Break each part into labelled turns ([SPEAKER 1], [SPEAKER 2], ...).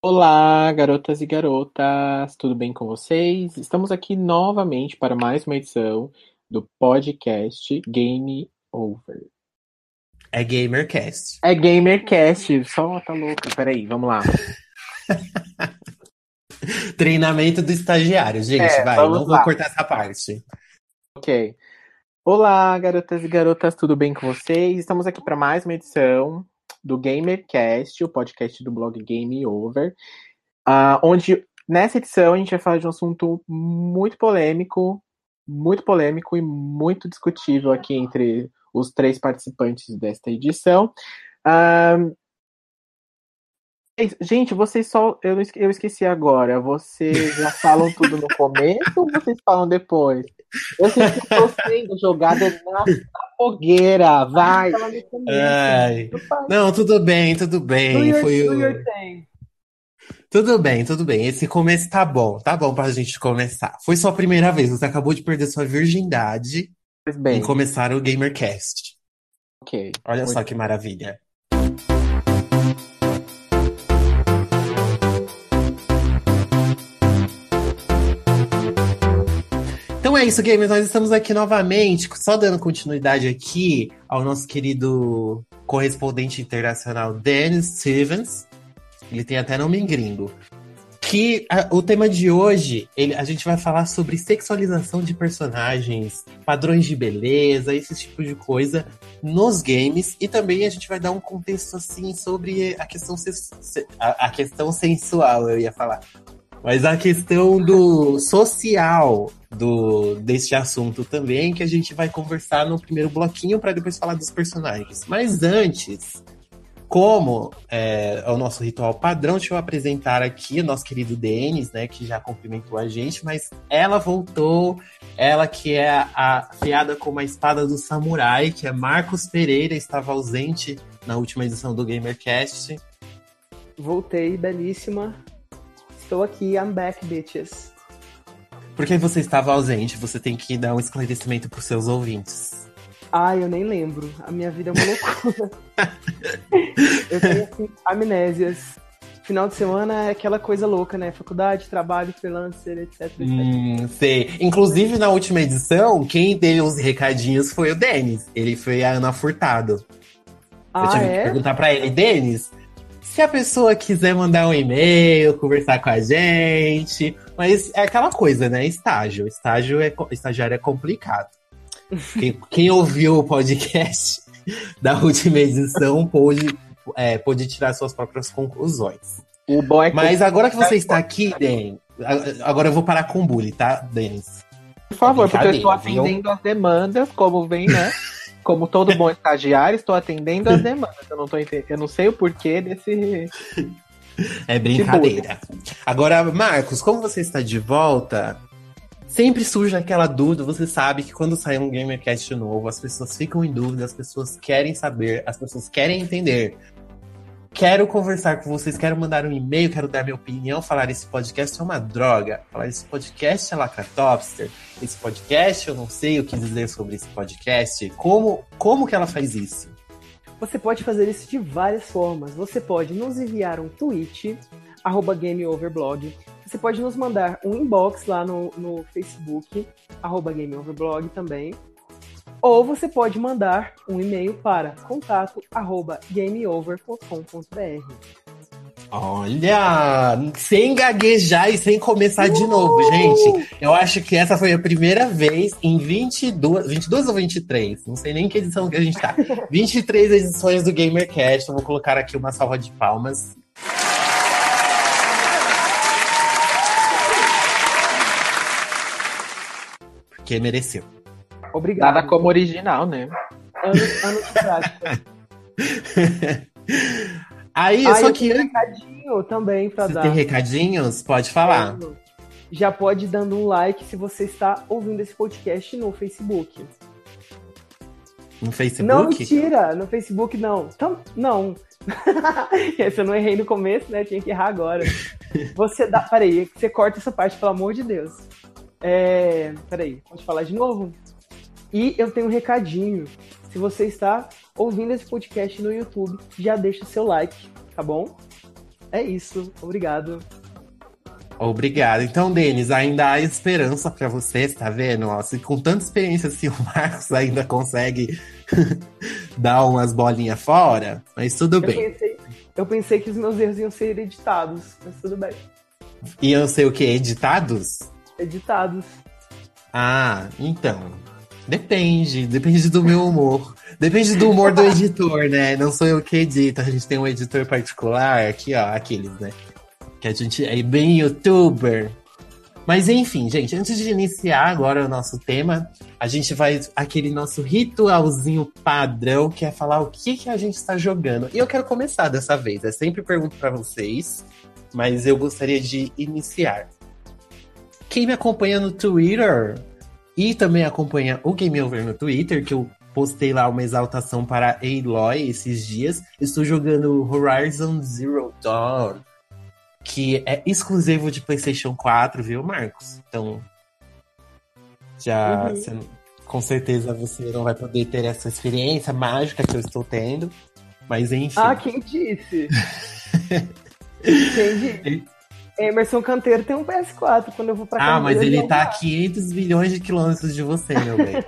[SPEAKER 1] Olá, garotas e garotas, tudo bem com vocês? Estamos aqui novamente para mais uma edição do podcast Game Over.
[SPEAKER 2] É GamerCast.
[SPEAKER 1] É GamerCast, só tá louco. Peraí, vamos lá.
[SPEAKER 2] Treinamento do estagiário, gente,
[SPEAKER 1] É,
[SPEAKER 2] vai, não
[SPEAKER 1] lá.
[SPEAKER 2] vou cortar essa parte.
[SPEAKER 1] Ok. Olá, garotas e garotas, tudo bem com vocês? Estamos aqui para mais uma edição do GamerCast, o podcast do blog Game Over, ah, onde nessa edição a gente vai falar de um assunto muito polêmico, muito polêmico e muito discutível aqui entre os três participantes desta edição. Ah, Gente, vocês só. Eu, eu esqueci agora. Vocês já falam tudo no começo ou vocês falam depois? Eu sei que estou sendo jogada na fogueira. Vai!
[SPEAKER 3] Fala no começo.
[SPEAKER 2] Ai. Não, tudo bem, tudo
[SPEAKER 3] Do
[SPEAKER 2] bem. Foi
[SPEAKER 3] do
[SPEAKER 2] o...
[SPEAKER 3] your thing.
[SPEAKER 2] Tudo bem, tudo bem. Esse começo tá bom, tá bom pra gente começar. Foi sua primeira vez, você acabou de perder sua virgindade
[SPEAKER 1] Pois
[SPEAKER 2] em
[SPEAKER 1] bem,
[SPEAKER 2] começar o GamerCast.
[SPEAKER 1] ok.
[SPEAKER 2] Olha
[SPEAKER 1] Muito
[SPEAKER 2] só que maravilha. É isso, gamers. Nós estamos aqui novamente, só dando continuidade aqui ao nosso querido correspondente internacional Dennis Stevens. Ele tem até nome em gringo. Que a- o tema de hoje, ele- a gente vai falar sobre sexualização de personagens, padrões de beleza, esse tipo de coisa nos games e também a gente vai dar um contexto assim sobre a questão a, a questão sensual, eu ia falar. Mas a questão do social do deste assunto também que a gente vai conversar no primeiro bloquinho para depois falar dos personagens. Mas antes, como é, é o nosso ritual padrão, deixa eu apresentar aqui o nosso querido Denis, né, que já cumprimentou a gente, mas ela voltou, ela que é a fiada como a espada do samurai, que é Marcos Pereira, estava ausente na última edição do GamerCast.
[SPEAKER 3] Voltei, belíssima. Estou aqui, I'm back, bitches.
[SPEAKER 2] Por que você estava ausente? Você tem que dar um esclarecimento para os seus ouvintes.
[SPEAKER 3] Ai, eu nem lembro. A minha vida é uma loucura. eu tenho assim, amnésias. Final de semana é aquela coisa louca, né? Faculdade, trabalho, freelancer, etc. etc.
[SPEAKER 2] Hum, sei. Inclusive, na última edição, quem deu os recadinhos foi o Denis. Ele foi a Ana Furtado. Eu
[SPEAKER 3] ah,
[SPEAKER 2] tive que
[SPEAKER 3] é?
[SPEAKER 2] perguntar pra ele, Denis, se a pessoa quiser mandar um e-mail, conversar com a gente. Mas é aquela coisa, né? Estágio. Estágio é, estagiário é complicado. Quem, quem ouviu o podcast da última edição pôde, é, pôde tirar suas próprias conclusões.
[SPEAKER 1] O bom é que,
[SPEAKER 2] Mas agora que você está aqui, Den, agora eu vou parar com o bullying, tá, Denis?
[SPEAKER 1] por favor, porque eu estou atendendo as demandas, como vem, né? Como todo bom estagiário, estou atendendo as demandas. Eu não, tô eu não sei o porquê desse.
[SPEAKER 2] É brincadeira. Agora, Marcos, como você está de volta, sempre surge aquela dúvida. Você sabe que quando sai um GamerCast novo, as pessoas ficam em dúvida, as pessoas querem saber, as pessoas querem entender. Quero conversar com vocês, quero mandar um e-mail, quero dar minha opinião, falar esse podcast é uma droga, falar esse podcast é lacratopster, esse podcast eu não sei o que dizer sobre esse podcast. Como, como que ela faz isso?
[SPEAKER 3] Você pode fazer isso de várias formas. Você pode nos enviar um tweet, arroba GameOverblog. Você pode nos mandar um inbox lá no, no Facebook, arroba GameOverblog também. Ou você pode mandar um e-mail para contato arroba gameover.com.br.
[SPEAKER 2] Olha, sem gaguejar e sem começar de novo, gente. Eu acho que essa foi a primeira vez em 22, 22 ou 23, não sei nem em que edição que a gente tá. 23 edições do GamerCast. Eu vou colocar aqui uma salva de palmas. Porque mereceu.
[SPEAKER 3] Obrigado.
[SPEAKER 1] Nada como original, né?
[SPEAKER 3] Anos, anos de prática.
[SPEAKER 2] Aí,
[SPEAKER 3] Ah,
[SPEAKER 2] só
[SPEAKER 3] eu
[SPEAKER 2] que
[SPEAKER 3] tenho um recadinho também para
[SPEAKER 2] você
[SPEAKER 3] dar.
[SPEAKER 2] tem recadinhos? Pode falar.
[SPEAKER 3] Já pode ir dando um like se você está ouvindo esse podcast no Facebook.
[SPEAKER 2] No
[SPEAKER 3] Não,
[SPEAKER 2] Facebook?
[SPEAKER 3] mentira! No Facebook não. Tam- não. Esse eu não errei no começo, né? Tinha que errar agora. Você dá. Peraí, você corta essa parte, pelo amor de Deus. É. Peraí, pode falar de novo? E eu tenho um recadinho. Se você está ouvindo esse podcast no YouTube, já deixa o seu like, tá bom? é isso. Obrigado.
[SPEAKER 2] Obrigado. Então, Denis, ainda há esperança para você, tá vendo? Nossa, com tanta experiência assim, o Marcos ainda consegue dar umas bolinhas fora, mas tudo
[SPEAKER 3] eu
[SPEAKER 2] bem.
[SPEAKER 3] Pensei, eu pensei que os meus erros iam ser editados, mas tudo bem.
[SPEAKER 2] Iam ser o quê? Editados?
[SPEAKER 3] Editados.
[SPEAKER 2] Ah, então. Depende, depende do meu humor. Depende do humor do editor, né? Não sou eu que edito, a gente tem um editor particular aqui, ó, aqueles, né? Que a gente é bem youtuber. Mas enfim, gente, antes de iniciar agora o nosso tema, a gente vai aquele nosso ritualzinho padrão, que é falar o que, que a gente está jogando. E eu quero começar dessa vez. Eu sempre pergunto para vocês, mas eu gostaria de iniciar. Quem me acompanha no Twitter e também acompanha o Game Over no Twitter, que eu postei lá uma exaltação para Aloy esses dias. Estou jogando Horizon Zero Dawn, que é exclusivo de PlayStation 4, viu, Marcos? Então, já uhum. você, com certeza você não vai poder ter essa experiência mágica que eu estou tendo. Mas enfim.
[SPEAKER 3] Ah, quem disse? quem disse? Emerson Canteiro tem um PS4 quando eu vou pra
[SPEAKER 2] casa. Ah, mas ele tá a 500 milhões de quilômetros de você, meu bem.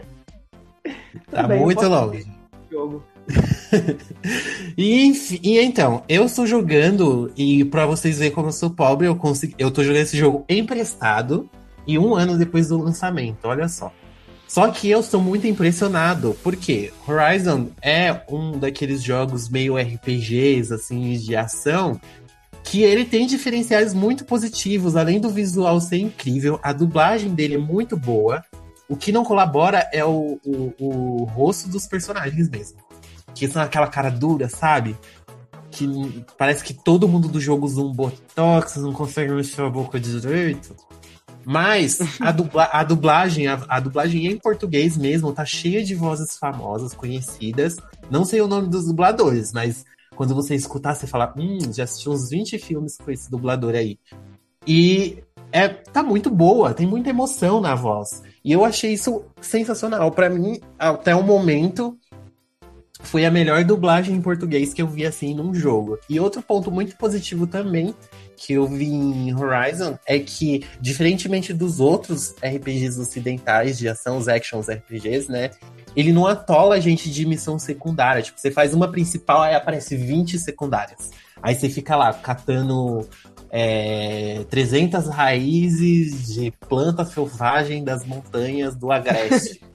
[SPEAKER 2] tá bem, muito longe. Jogo. e, e, então, eu estou jogando, e para vocês verem como eu sou pobre, eu, consegui, eu tô jogando esse jogo emprestado e um ano depois do lançamento, olha só. Só que eu estou muito impressionado, porque Horizon é um daqueles jogos meio RPGs, assim, de ação, que ele tem diferenciais muito positivos, além do visual ser incrível, a dublagem dele é muito boa. O que não colabora é o, o, o rosto dos personagens mesmo. Que são aquela cara dura, sabe? Que parece que todo mundo do jogo usa um botox, não consegue mexer a boca direito. Mas a, dubla a dublagem, a, a, dublagem em português mesmo, tá cheia de vozes famosas, conhecidas. Não sei o nome dos dubladores, mas quando você escutar, você fala, hum, já assisti uns 20 filmes com esse dublador aí. E é, tá muito boa, tem muita emoção na voz. E eu achei isso sensacional. para mim, até o momento, foi a melhor dublagem em português que eu vi assim num jogo. E outro ponto muito positivo também que eu vi em Horizon é que, diferentemente dos outros RPGs ocidentais de ação, os actions RPGs, né? Ele não atola a gente de missão secundária. Tipo, você faz uma principal, aí aparece 20 secundárias. Aí você fica lá catando é, 300 raízes de planta selvagem das montanhas do Agreste.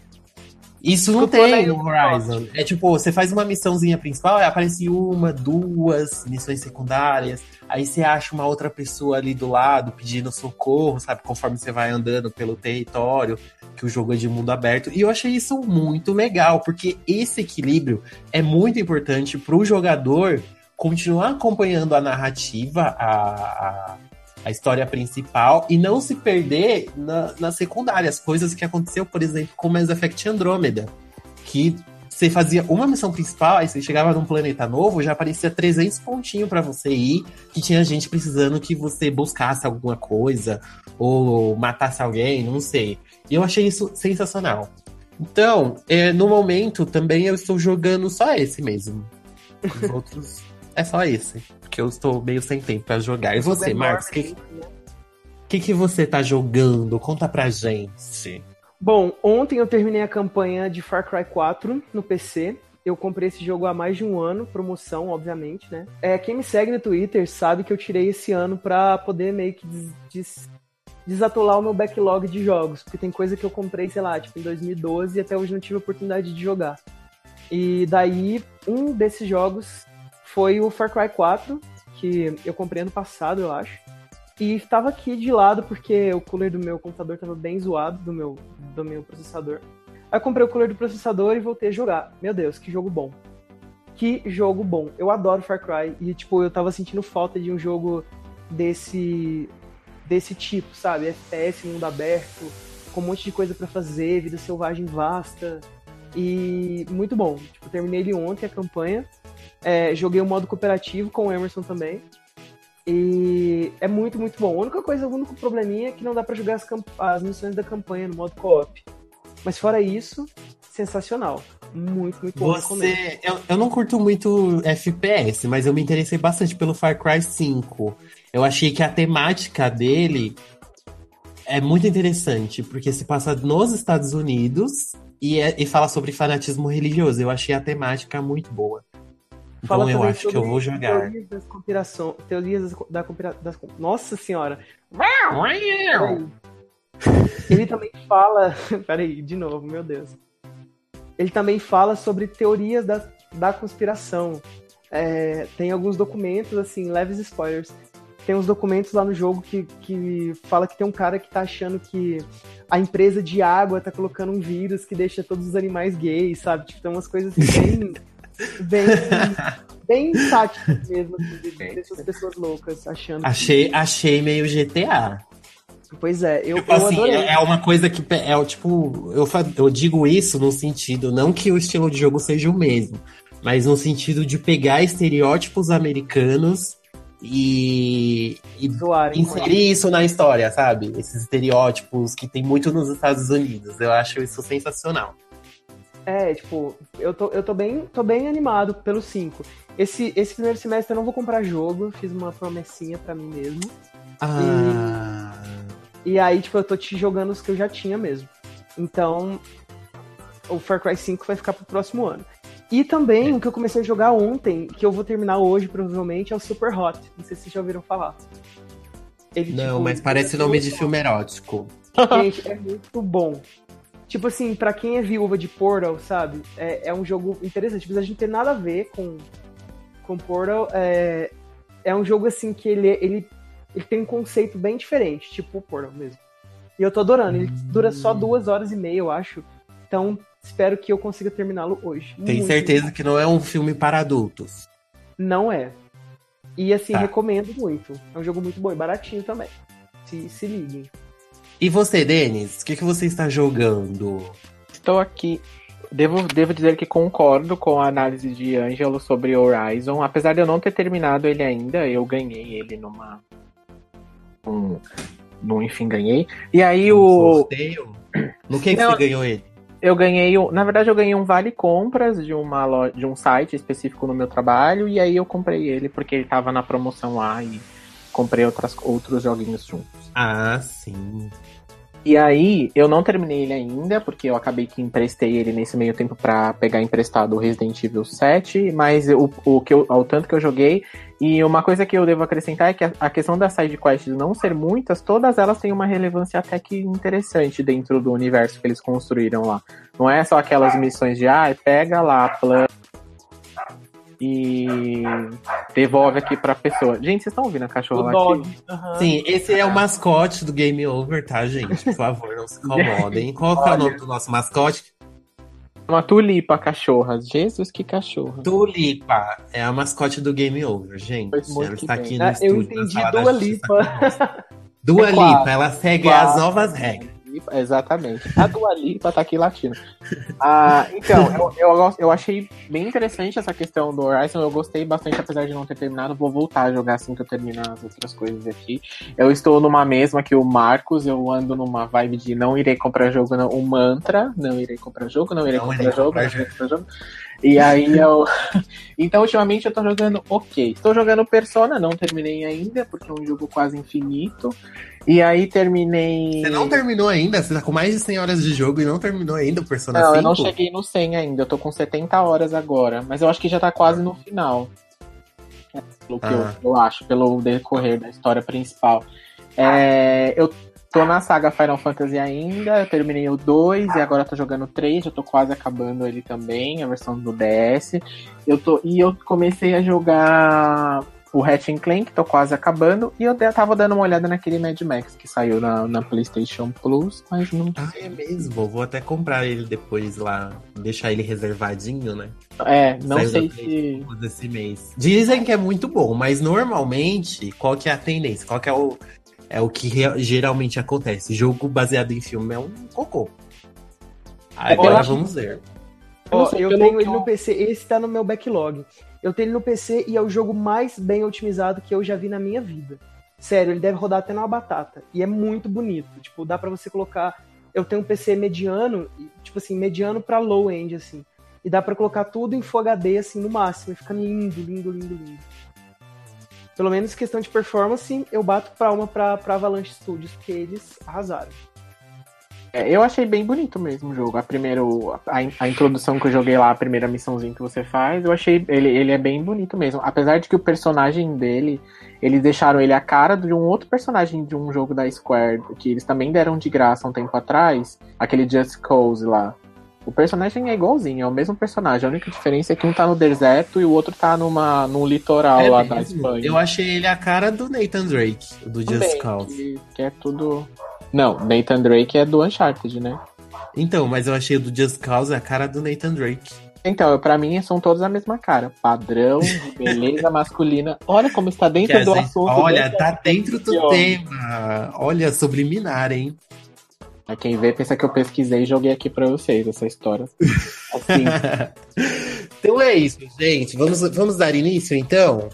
[SPEAKER 2] Isso não tem no Horizon. É tipo, você faz uma missãozinha principal, aí aparece uma, duas missões secundárias, aí você acha uma outra pessoa ali do lado pedindo socorro, sabe? Conforme você vai andando pelo território, que o jogo é de mundo aberto. E eu achei isso muito legal, porque esse equilíbrio é muito importante para o jogador continuar acompanhando a narrativa, a, a a história principal e não se perder na, nas secundárias, coisas que aconteceu, por exemplo, com Mass Effect Andromeda, que você fazia uma missão principal, aí você chegava num planeta novo, já aparecia 300 pontinhos para você ir, que tinha gente precisando que você buscasse alguma coisa, ou matasse alguém, não sei. E eu achei isso sensacional. Então, é, no momento, também eu estou jogando só esse mesmo. Os outros é só esse. Porque eu estou meio sem tempo para jogar. E você, Marcos? O que, que, que você tá jogando? Conta pra gente.
[SPEAKER 3] Bom, ontem eu terminei a campanha de Far Cry 4 no PC. Eu comprei esse jogo há mais de um ano, promoção, obviamente, né? É, quem me segue no Twitter sabe que eu tirei esse ano pra poder meio que des des desatolar o meu backlog de jogos. Porque tem coisa que eu comprei, sei lá, tipo, em 2012 e até hoje não tive a oportunidade de jogar. E daí, um desses jogos foi o Far Cry 4, que eu comprei ano passado, eu acho. E estava aqui de lado porque o cooler do meu computador estava bem zoado, do meu, do meu processador. Aí eu comprei o cooler do processador e voltei a jogar. Meu Deus, que jogo bom. Que jogo bom. Eu adoro Far Cry e, tipo, eu tava sentindo falta de um jogo desse desse tipo, sabe? FPS, mundo aberto, com um monte de coisa para fazer, vida selvagem vasta. E muito bom. Tipo, terminei ele ontem a campanha é, joguei o modo cooperativo com o Emerson também. E é muito, muito bom. A única coisa, o único probleminha é que não dá para jogar as, as, missões da campanha no modo co-op. Mas fora isso, sensacional. Muito, muito bom.
[SPEAKER 2] Você. Eu, eu não curto muito FPS, mas eu me interessei bastante pelo Far Cry 5. Eu achei que a temática dele é muito interessante, porque se passa nos Estados Unidos e, é, e fala sobre fanatismo religioso. Eu achei a temática muito boa. Então
[SPEAKER 3] Fala
[SPEAKER 2] eu
[SPEAKER 3] também
[SPEAKER 2] acho que eu
[SPEAKER 3] sobre
[SPEAKER 2] vou jogar.
[SPEAKER 3] Teorias das conspiração, teorias das, da conspira, das, Nossa senhora! Ele também fala. Peraí, de novo, meu Deus. Ele também fala sobre teorias da, da conspiração. É, tem alguns documentos, assim, leves spoilers. Tem uns documentos lá no jogo que, que fala que tem um cara que tá achando que a empresa de água tá colocando um vírus que deixa todos os animais gays, sabe? Tipo, tem umas coisas assim, bem. Bem, bem táticas mesmo, assim, de- dessas pessoas loucas achando. que-
[SPEAKER 2] Achei, achei meio GTA.
[SPEAKER 3] Pois é, eu,
[SPEAKER 2] Tipo
[SPEAKER 3] eu
[SPEAKER 2] assim,
[SPEAKER 3] adorei.
[SPEAKER 2] é é uma coisa que é o tipo. Eu, eu digo isso no sentido, não que o estilo de jogo seja o mesmo, mas no sentido de pegar estereótipos americanos e, e
[SPEAKER 3] Zoarem.
[SPEAKER 2] inserir isso na história, sabe? Esses estereótipos que tem muito nos Estados Unidos. Eu acho isso sensacional.
[SPEAKER 3] É, tipo, eu tô, eu tô bem, tô bem animado pelo 5. Esse, esse primeiro semestre eu não vou comprar jogo, fiz uma promessinha pra mim mesmo.
[SPEAKER 2] Ah.
[SPEAKER 3] E aí, tipo, eu tô te jogando os que eu já tinha mesmo. Então, o Far Cry 5 vai ficar pro próximo ano. E também, o que eu comecei a jogar ontem, que eu vou terminar hoje, provavelmente, é o Super Hot. Não sei se vocês já ouviram falar. Ele,
[SPEAKER 2] Não,
[SPEAKER 3] tipo,
[SPEAKER 2] mas parece nome de filme erótico.
[SPEAKER 3] Gente, é muito bom. Tipo assim, pra quem é viúva de Portal, sabe? É, é um jogo interessante. Mas a gente não tem nada a ver com, com Portal. É, é um jogo assim que ele, ele, ele tem um conceito bem diferente, tipo o Portal mesmo. E eu tô adorando. Ele dura só duas horas e meia, eu acho. Então, espero que eu consiga terminá-lo hoje.
[SPEAKER 2] Tem
[SPEAKER 3] Muito
[SPEAKER 2] certeza que não é um filme para adultos.
[SPEAKER 3] Não é. E assim,
[SPEAKER 2] Tá.
[SPEAKER 3] recomendo muito. É um jogo muito bom e baratinho também. Se, se liguem.
[SPEAKER 2] E você, Denis, o que, que você está jogando?
[SPEAKER 1] Estou aqui. Devo, devo dizer que concordo com a análise de Ângelo sobre Horizon. Apesar de eu não ter terminado ele ainda, eu ganhei ele numa. Um, no, enfim, ganhei. E aí
[SPEAKER 2] Um
[SPEAKER 1] o.
[SPEAKER 2] sorteio? No que, que
[SPEAKER 1] Não.
[SPEAKER 2] você ganhou ele?
[SPEAKER 1] Eu ganhei. Na verdade, eu ganhei um vale compras de, uma loja, de um site específico no meu trabalho. E aí eu comprei ele porque ele tava na promoção lá e comprei outras, outros joguinhos juntos.
[SPEAKER 2] Ah, sim.
[SPEAKER 1] E aí, eu não terminei ele ainda, porque eu acabei que emprestei ele nesse meio tempo pra pegar emprestado o Resident Evil 7, mas o, o que eu, ao tanto que eu joguei. E uma coisa que eu devo acrescentar é que a, a questão das side quests não ser muitas, todas elas têm uma relevância até que interessante dentro do universo que eles construíram lá. Não é só aquelas missões de, ah, pega lá, planta e devolve aqui pra pessoa. Gente, vocês estão ouvindo a cachorra
[SPEAKER 3] O
[SPEAKER 1] lá
[SPEAKER 3] dog. Aham.
[SPEAKER 2] Sim, esse é o mascote do Game Over, tá, gente? Por favor, não se incomodem. Qual que é o nome do nosso mascote?
[SPEAKER 1] Uma tulipa cachorra. Jesus, que cachorra.
[SPEAKER 2] Tulipa. É a mascote do Game Over, gente. Ela está
[SPEAKER 1] bem.
[SPEAKER 2] aqui no
[SPEAKER 3] Ah, eu
[SPEAKER 2] estúdio. na
[SPEAKER 3] entendi Dua Lipa.
[SPEAKER 2] Dua
[SPEAKER 1] É
[SPEAKER 2] Lipa, ela segue as novas regras.
[SPEAKER 1] Exatamente. A Dua Lipa tá aqui latindo. Ah, então, eu, eu, eu achei bem interessante essa questão do Horizon. Eu gostei bastante, apesar de não ter terminado. Vou voltar a jogar assim que eu terminar as outras coisas aqui. Eu estou numa mesma que o Marcos. Eu ando numa vibe de não irei comprar jogo, não. Um mantra. Não irei comprar jogo, não irei
[SPEAKER 2] Não
[SPEAKER 1] comprar
[SPEAKER 2] irei
[SPEAKER 1] jogo,
[SPEAKER 2] comprar
[SPEAKER 1] não irei comprar jogo. E aí eu. então, ultimamente eu tô jogando ok. Estou jogando Persona, não terminei ainda, porque é um jogo quase infinito. E aí terminei.
[SPEAKER 2] Você não terminou ainda? Você tá com mais de 100 horas de jogo e não terminou ainda o Persona
[SPEAKER 1] Não,
[SPEAKER 2] 5?
[SPEAKER 1] eu não cheguei no 100 ainda, eu tô com 70 horas agora, mas eu acho que já tá quase no final. É, Pelo que
[SPEAKER 2] Ah.
[SPEAKER 1] eu, eu acho, pelo decorrer da história principal. É, eu tô na saga Final Fantasy ainda, eu terminei o 2 e agora tô jogando o 3, já tô quase acabando ele também, a versão do DS. Eu tô, e eu comecei a jogar o Ratchet Clank, tô quase acabando, e eu tava dando uma olhada naquele Mad Max que saiu na, na PlayStation Plus, mas não
[SPEAKER 2] Ah, é mesmo? Vou até comprar ele depois lá, deixar ele reservadinho, né?
[SPEAKER 1] É, não
[SPEAKER 2] Saiu
[SPEAKER 1] sei se.
[SPEAKER 2] Desse mês. Dizem que é muito bom, mas normalmente, qual que é a tendência? Qual que é o, é o que geralmente acontece? Jogo baseado em filme é um cocô. Agora
[SPEAKER 1] eu acho-
[SPEAKER 2] vamos ver.
[SPEAKER 3] Ó,
[SPEAKER 1] sei,
[SPEAKER 3] eu tenho ele no PC, esse tá no meu backlog. Eu tenho ele no PC e é o jogo mais bem otimizado que eu já vi na minha vida. Sério, ele deve rodar até numa batata. E é muito bonito. Tipo, dá pra você colocar. Eu tenho um PC mediano, tipo assim, mediano pra low end, assim. E dá pra colocar tudo em Full HD, assim, no máximo. E fica lindo, lindo, lindo, lindo. Pelo menos questão de performance, eu bato palma pra, pra Avalanche Studios, porque eles arrasaram.
[SPEAKER 1] É, eu achei bem bonito mesmo o jogo. A primeira, a, a, introdução que eu joguei lá, a primeira missãozinha que você faz, eu achei ele, ele é bem bonito mesmo. Apesar de que o personagem dele, eles deixaram ele a cara de um outro personagem de um jogo da Square, que eles também deram de graça um tempo atrás, aquele Just Cause lá. O personagem é igualzinho, é o mesmo personagem. A única diferença é que um tá no deserto e o outro tá numa, num litoral é lá mesmo. da Espanha.
[SPEAKER 2] Eu achei ele a cara do Nathan Drake, do Just Cause.
[SPEAKER 1] Que, que é tudo não, Nathan Drake é do Uncharted, né?
[SPEAKER 2] Então, mas eu achei o do Just Cause a cara do Nathan Drake.
[SPEAKER 1] Então, para mim são todos a mesma cara. Padrão, beleza masculina. Olha como está dentro do gente, assunto.
[SPEAKER 2] Olha, tá dentro do tema. Olha, subliminar, hein?
[SPEAKER 1] A quem vê pensa que eu pesquisei e joguei aqui para vocês essa história. Assim.
[SPEAKER 2] então é isso, gente. Vamos, vamos dar início, então?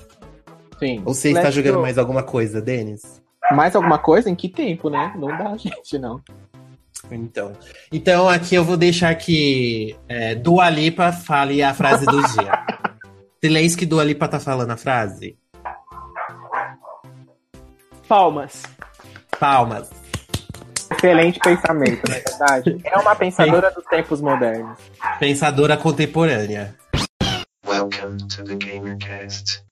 [SPEAKER 1] Sim.
[SPEAKER 2] Ou você está jogando go. mais alguma coisa, Denis?
[SPEAKER 1] Mais alguma coisa? Em que tempo, né? Não dá, gente, não.
[SPEAKER 2] Então, então aqui eu vou deixar que é, Dua Lipa fale a frase do dia. Silêncio que Dua Lipa tá falando a frase.
[SPEAKER 3] Palmas.
[SPEAKER 2] Palmas.
[SPEAKER 1] Excelente pensamento, na é verdade. É uma pensadora dos tempos modernos.
[SPEAKER 2] Pensadora contemporânea. Welcome to the GamerCast.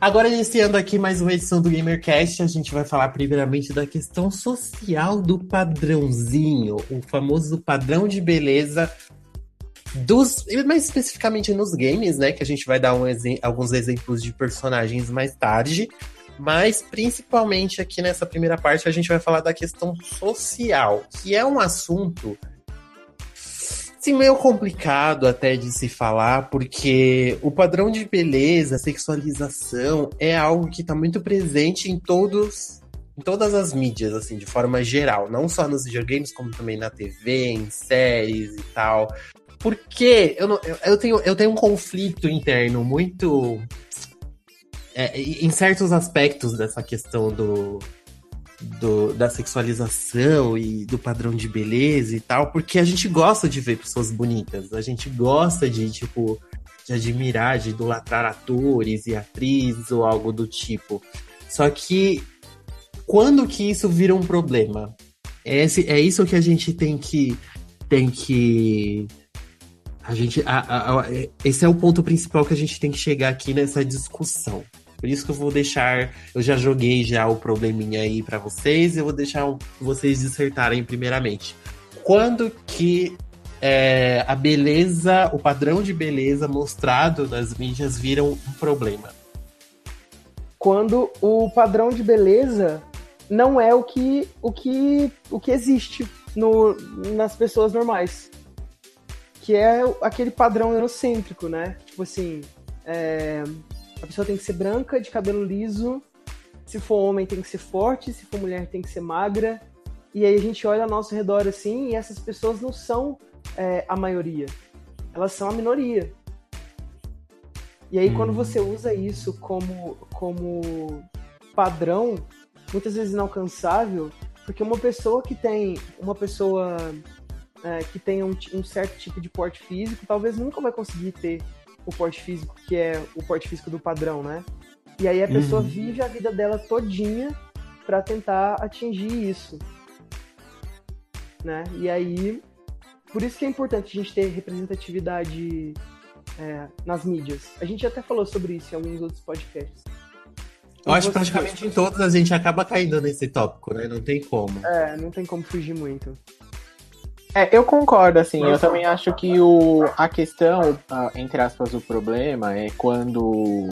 [SPEAKER 2] Agora, iniciando aqui mais uma edição do GamerCast, a gente vai falar primeiramente da questão social do padrãozinho, o famoso padrão de beleza dos, mais especificamente nos games, né? Que a gente vai dar um, alguns exemplos de personagens mais tarde. Mas principalmente aqui nessa primeira parte a gente vai falar da questão social, que é um assunto Sim, meio complicado até de se falar, porque o padrão de beleza, sexualização, é algo que está muito presente em todos em todas as mídias, assim, de forma geral. Não só nos videogames, como também na TV, em séries e tal. Porque eu, não, eu, eu tenho, eu tenho um conflito interno muito. É, em certos aspectos dessa questão do, do, da sexualização e do padrão de beleza e tal, porque a gente gosta de ver pessoas bonitas, a gente gosta de, tipo, de admirar, de idolatrar atores e atrizes ou algo do tipo. Só que quando que isso vira um problema? É, esse, é isso que a gente tem que tem que a gente a, a, a, esse é o ponto principal que a gente tem que chegar aqui nessa discussão. Por isso que eu vou deixar, eu já joguei já o probleminha aí para vocês, eu vou deixar vocês dissertarem primeiramente. Quando que é, a beleza, o padrão de beleza mostrado nas mídias viram um problema?
[SPEAKER 3] Quando o padrão de beleza não é o que, o que, o que existe no, nas pessoas normais. Que é aquele padrão eurocêntrico, né? Tipo assim, é, a pessoa tem que ser branca, de cabelo liso. Se for homem, tem que ser forte. Se for mulher, tem que ser magra. E aí a gente olha ao nosso redor assim e essas pessoas não são é, a maioria. Elas são a minoria. E aí, hum. quando você usa isso como, como padrão, muitas vezes inalcançável, porque uma pessoa que tem uma pessoa é, que tem um, um, certo tipo de porte físico, talvez nunca vai conseguir ter o porte físico, que é o porte físico do padrão, né? E aí a pessoa uhum. vive a vida dela todinha para tentar atingir isso. Né? E aí, por isso que é importante a gente ter representatividade é, nas mídias. A gente até falou sobre isso em alguns outros podcasts.
[SPEAKER 2] Eu acho que praticamente em todos a gente acaba caindo nesse tópico, né? Não tem como.
[SPEAKER 3] É, não tem como fugir muito.
[SPEAKER 1] É, eu concordo, assim, eu também acho que o, a questão, entre aspas, o problema é quando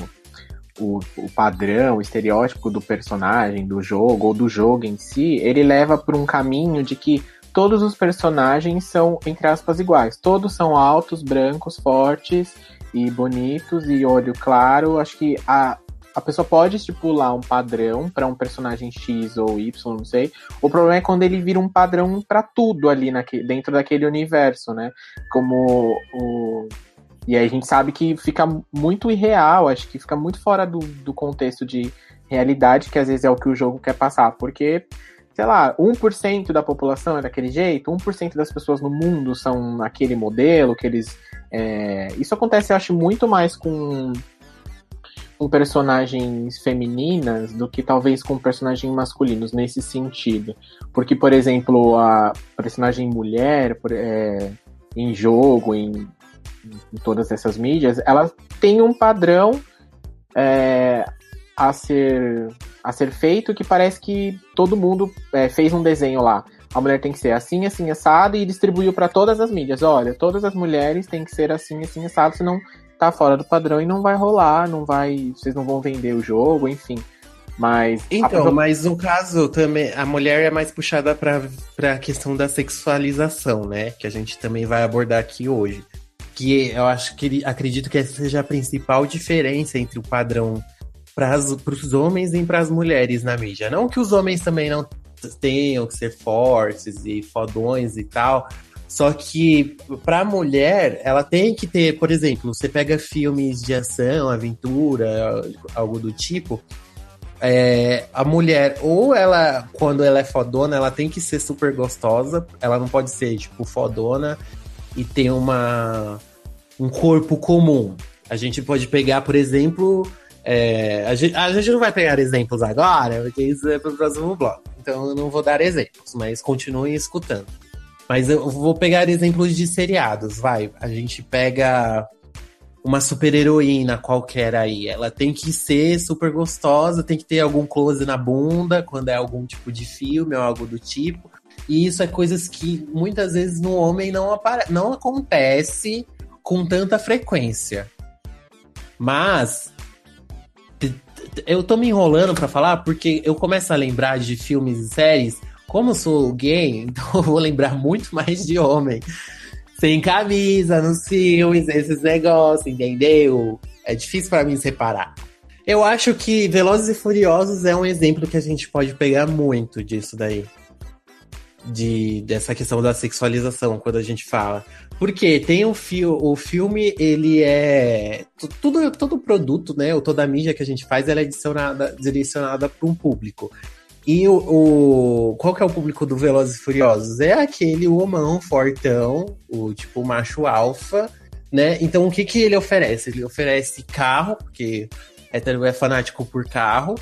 [SPEAKER 1] o, o padrão, o estereótipo do personagem, do jogo, ou do jogo em si, ele leva por um caminho de que todos os personagens são, entre aspas, iguais. Todos são altos, brancos, fortes e bonitos e olho claro. Acho que a, a pessoa pode estipular um padrão para um personagem X ou Y, não sei. O problema é quando ele vira um padrão para tudo ali dentro daquele universo, né? Como o. E aí a gente sabe que fica muito irreal, acho que fica muito fora do, do contexto de realidade, que às vezes é o que o jogo quer passar. Porque sei lá, 1% da população é daquele jeito, 1% das pessoas no mundo são aquele modelo, que eles. É... Isso acontece, eu acho, muito mais com, com personagens femininas do que talvez com personagens masculinos, nesse sentido. Porque, por exemplo, a personagem mulher é, em jogo, em, em, todas essas mídias, ela tem um padrão é, a ser a ser feito que parece que todo mundo é, fez um desenho lá. A mulher tem que ser assim, assim, assada e distribuiu para todas as mídias. Olha, todas as mulheres têm que ser assim, assim, assado, senão tá fora do padrão e não vai rolar, não vai, vocês não vão vender o jogo, enfim. Mas
[SPEAKER 2] então, a... mas no caso também a mulher é mais puxada para a questão da sexualização, né? Que a gente também vai abordar aqui hoje. Que eu acho que acredito que essa seja a principal diferença entre o padrão para os homens e para as mulheres na mídia. Não que os homens também não tenham que ser fortes e fodões e tal, só que para a mulher, ela tem que ter, por exemplo, você pega filmes de ação, aventura, algo do tipo. É, a mulher, ou ela, quando ela é fodona, ela tem que ser super gostosa. Ela não pode ser, tipo, fodona e ter uma, um corpo comum. A gente pode pegar, por exemplo, é, a, gente, a, gente, não vai pegar exemplos agora, porque isso é para o próximo bloco. Então eu não vou dar exemplos, mas continuem escutando. Mas eu vou pegar exemplos de seriados, vai. A gente pega uma super heroína qualquer aí. Ela tem que ser super gostosa, tem que ter algum close na bunda quando é algum tipo de filme ou algo do tipo. E isso é coisas que muitas vezes no homem não, não acontece com tanta frequência. Mas eu tô me enrolando para falar porque eu começo a lembrar de filmes e séries. Como eu sou gay, então eu vou lembrar muito mais de homem. Sem camisa, nos filmes, esses negócios, entendeu? É difícil para mim separar. Eu acho que Velozes e Furiosos é um exemplo que a gente pode pegar muito disso daí de, dessa questão da sexualização quando a gente fala. Porque tem o, fi o filme, ele é. Tudo, todo produto, né? Ou toda mídia que a gente faz, ela é direcionada, direcionada para um público. E o, o, Qual que é o público do Velozes e Furiosos? É aquele homão fortão, o tipo macho alfa, né? Então o que, que ele oferece? Ele oferece carro, porque hétero é fanático por carro,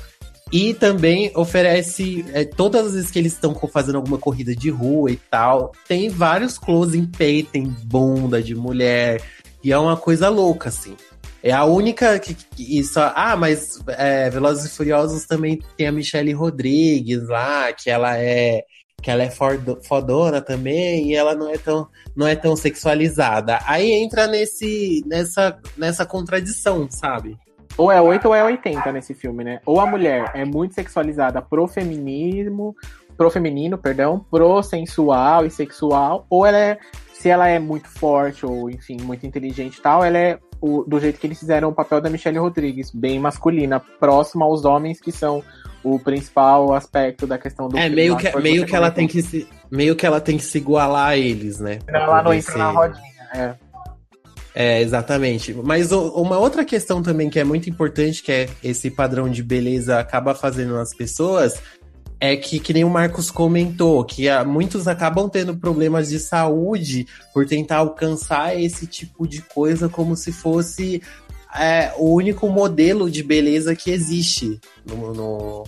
[SPEAKER 2] e também oferece, é, todas as vezes que eles estão fazendo alguma corrida de rua e tal, tem vários close em peito, tem bunda de mulher. E é uma coisa louca, assim. É a única que, que isso. Ah, mas é, Velozes e Furiosos também tem a Michelle Rodrigues lá, que ela é que ela é fodona também e ela não é tão não é tão sexualizada. Aí entra nesse nessa nessa contradição, sabe?
[SPEAKER 1] Ou é 8 ou é 80 nesse filme, né? Ou a mulher é muito sexualizada pro feminismo, pro feminino, perdão, pro sensual e sexual, ou ela é, se ela é muito forte ou, enfim, muito inteligente e tal, ela é o, do jeito que eles fizeram o papel da Michelle Rodrigues, bem masculina, próxima aos homens que são o principal aspecto da questão do
[SPEAKER 2] É, meio que, meio que ela tem que se meio que ela tem que se igualar a eles, né?
[SPEAKER 1] Ela não entra na rodinha, é.
[SPEAKER 2] É, exatamente. Mas o, uma outra questão também que é muito importante, que é esse padrão de beleza acaba fazendo nas pessoas, é que, que nem o Marcos comentou, que muitos acabam tendo problemas de saúde por tentar alcançar esse tipo de coisa como se fosse é, o único modelo de beleza que existe no, no,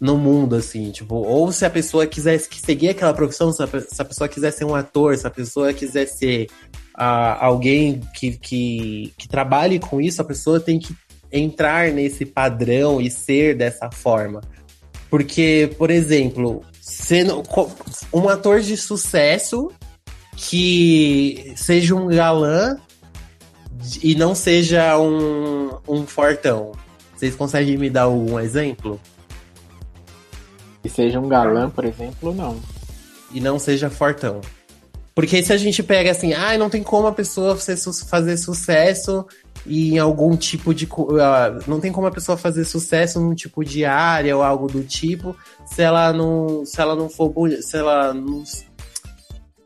[SPEAKER 2] no, mundo, assim, tipo, ou se a pessoa quisesse seguir aquela profissão, se a, se a pessoa quiser ser um ator, se a pessoa quiser ser a, alguém que, que, que trabalhe com isso, a pessoa tem que entrar nesse padrão e ser dessa forma. Porque, por exemplo, sendo um ator de sucesso que seja um galã e não seja um, um fortão. Vocês conseguem me dar um exemplo?
[SPEAKER 1] Que seja um galã, por exemplo, não.
[SPEAKER 2] E não seja fortão. Porque se a gente pega assim, ah, não tem como a pessoa fazer sucesso em algum tipo de. Uh, não tem como a pessoa fazer sucesso num tipo de área ou algo do tipo se ela não. Se ela não for bonita. Se ela não.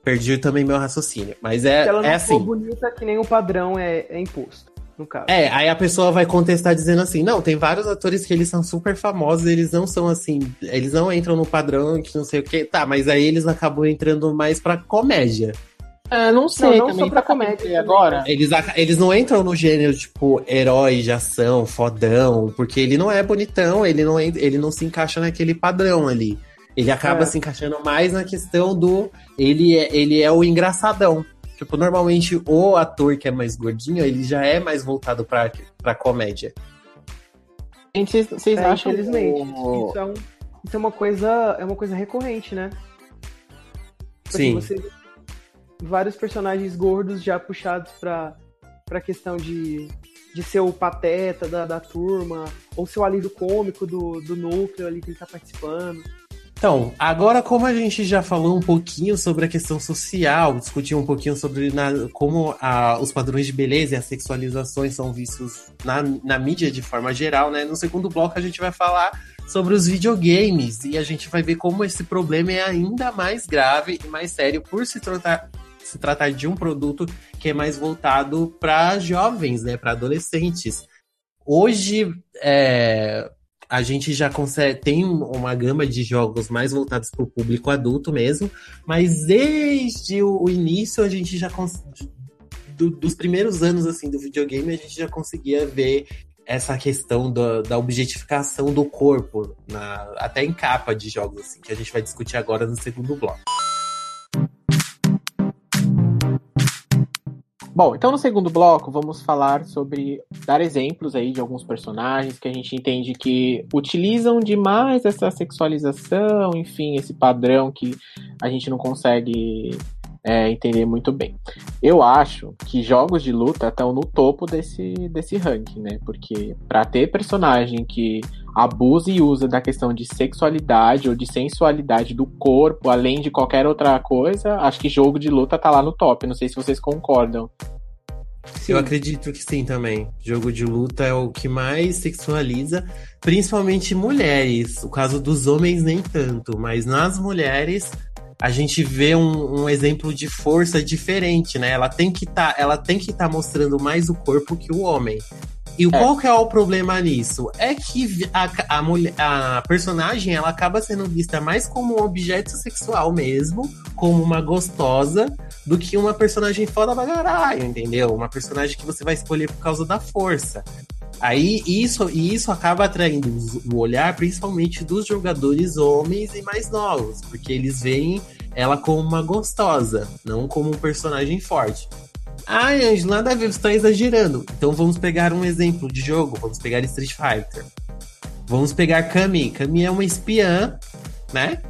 [SPEAKER 2] Perdi também meu raciocínio. Mas é,
[SPEAKER 3] se ela não
[SPEAKER 2] é assim.
[SPEAKER 3] for bonita, que nem o padrão é, é imposto. No caso.
[SPEAKER 2] É, aí a pessoa vai contestar dizendo assim: não, tem vários atores que eles são super famosos, eles não são assim, eles não entram no padrão que não sei o que. Tá, mas aí eles acabam entrando mais pra comédia.
[SPEAKER 1] É, não sei,
[SPEAKER 3] não, não
[SPEAKER 1] também
[SPEAKER 3] só pra
[SPEAKER 1] tá
[SPEAKER 3] comédia
[SPEAKER 1] agora.
[SPEAKER 2] Eles, eles não entram no gênero, tipo, herói de ação, fodão, porque ele não é bonitão, ele não, ele não se encaixa naquele padrão ali. Ele acaba
[SPEAKER 3] É.
[SPEAKER 2] se encaixando mais na questão do. Ele é, ele é o engraçadão. Tipo, normalmente o ator que é mais gordinho, ele já é mais voltado pra, pra comédia.
[SPEAKER 1] Gente, vocês- vocês
[SPEAKER 3] É,
[SPEAKER 1] acham
[SPEAKER 3] infelizmente.
[SPEAKER 1] o-
[SPEAKER 3] Isso, é um- isso é uma coisa. É uma coisa recorrente, né? Tipo
[SPEAKER 2] Sim.
[SPEAKER 3] assim, você vê vários personagens gordos já puxados pra, pra questão de, de ser o pateta da, da turma, ou ser o alívio cômico do, do núcleo ali que ele tá participando.
[SPEAKER 2] Então, agora como a gente já falou um pouquinho sobre a questão social, discutiu um pouquinho sobre na- como a- os padrões de beleza e as sexualizações são vistos na, na mídia de forma geral, né? No segundo bloco a gente vai falar sobre os videogames e a gente vai ver como esse problema é ainda mais grave e mais sério por se tratar, se tratar de um produto que é mais voltado para jovens, né? Para adolescentes. Hoje, é, a gente já consegue tem uma gama de jogos mais voltados para o público adulto mesmo, mas desde o, início a gente já do- dos primeiros anos assim do videogame a gente já conseguia ver essa questão da, da objetificação do corpo na- até em capa de jogos assim que a gente vai discutir agora no segundo bloco.
[SPEAKER 1] Bom, então no segundo bloco vamos falar sobre dar exemplos aí de alguns personagens que a gente entende que utilizam demais essa sexualização, enfim, esse padrão que a gente não consegue é, entender muito bem. Eu acho que jogos de luta estão no topo desse, desse ranking, né? Porque para ter personagem que abusa e usa da questão de sexualidade ou de sensualidade do corpo, além de qualquer outra coisa, acho que jogo de luta tá lá no top. Não sei se vocês concordam.
[SPEAKER 2] Eu acredito que sim também. Jogo de luta é o que mais sexualiza, principalmente mulheres. O caso dos homens nem tanto, mas nas mulheres a gente vê um, um exemplo de força diferente, né? Ela tem que tá, ela tem que estar mostrando mais o corpo que o homem. E qual que é o problema nisso? É que a, a, mulher, a personagem ela acaba sendo vista mais como um objeto sexual mesmo, como uma gostosa, do que uma personagem foda pra caralho, entendeu? Uma personagem que você vai escolher por causa da força. Aí isso, e isso acaba atraindo o olhar principalmente dos jogadores homens e mais novos, porque eles veem ela como uma gostosa, não como um personagem forte. Ai, Angela, nada a ver, você tá exagerando. Então vamos pegar um exemplo de jogo, vamos pegar Street Fighter. Vamos pegar Kami. Kami é uma espiã, né?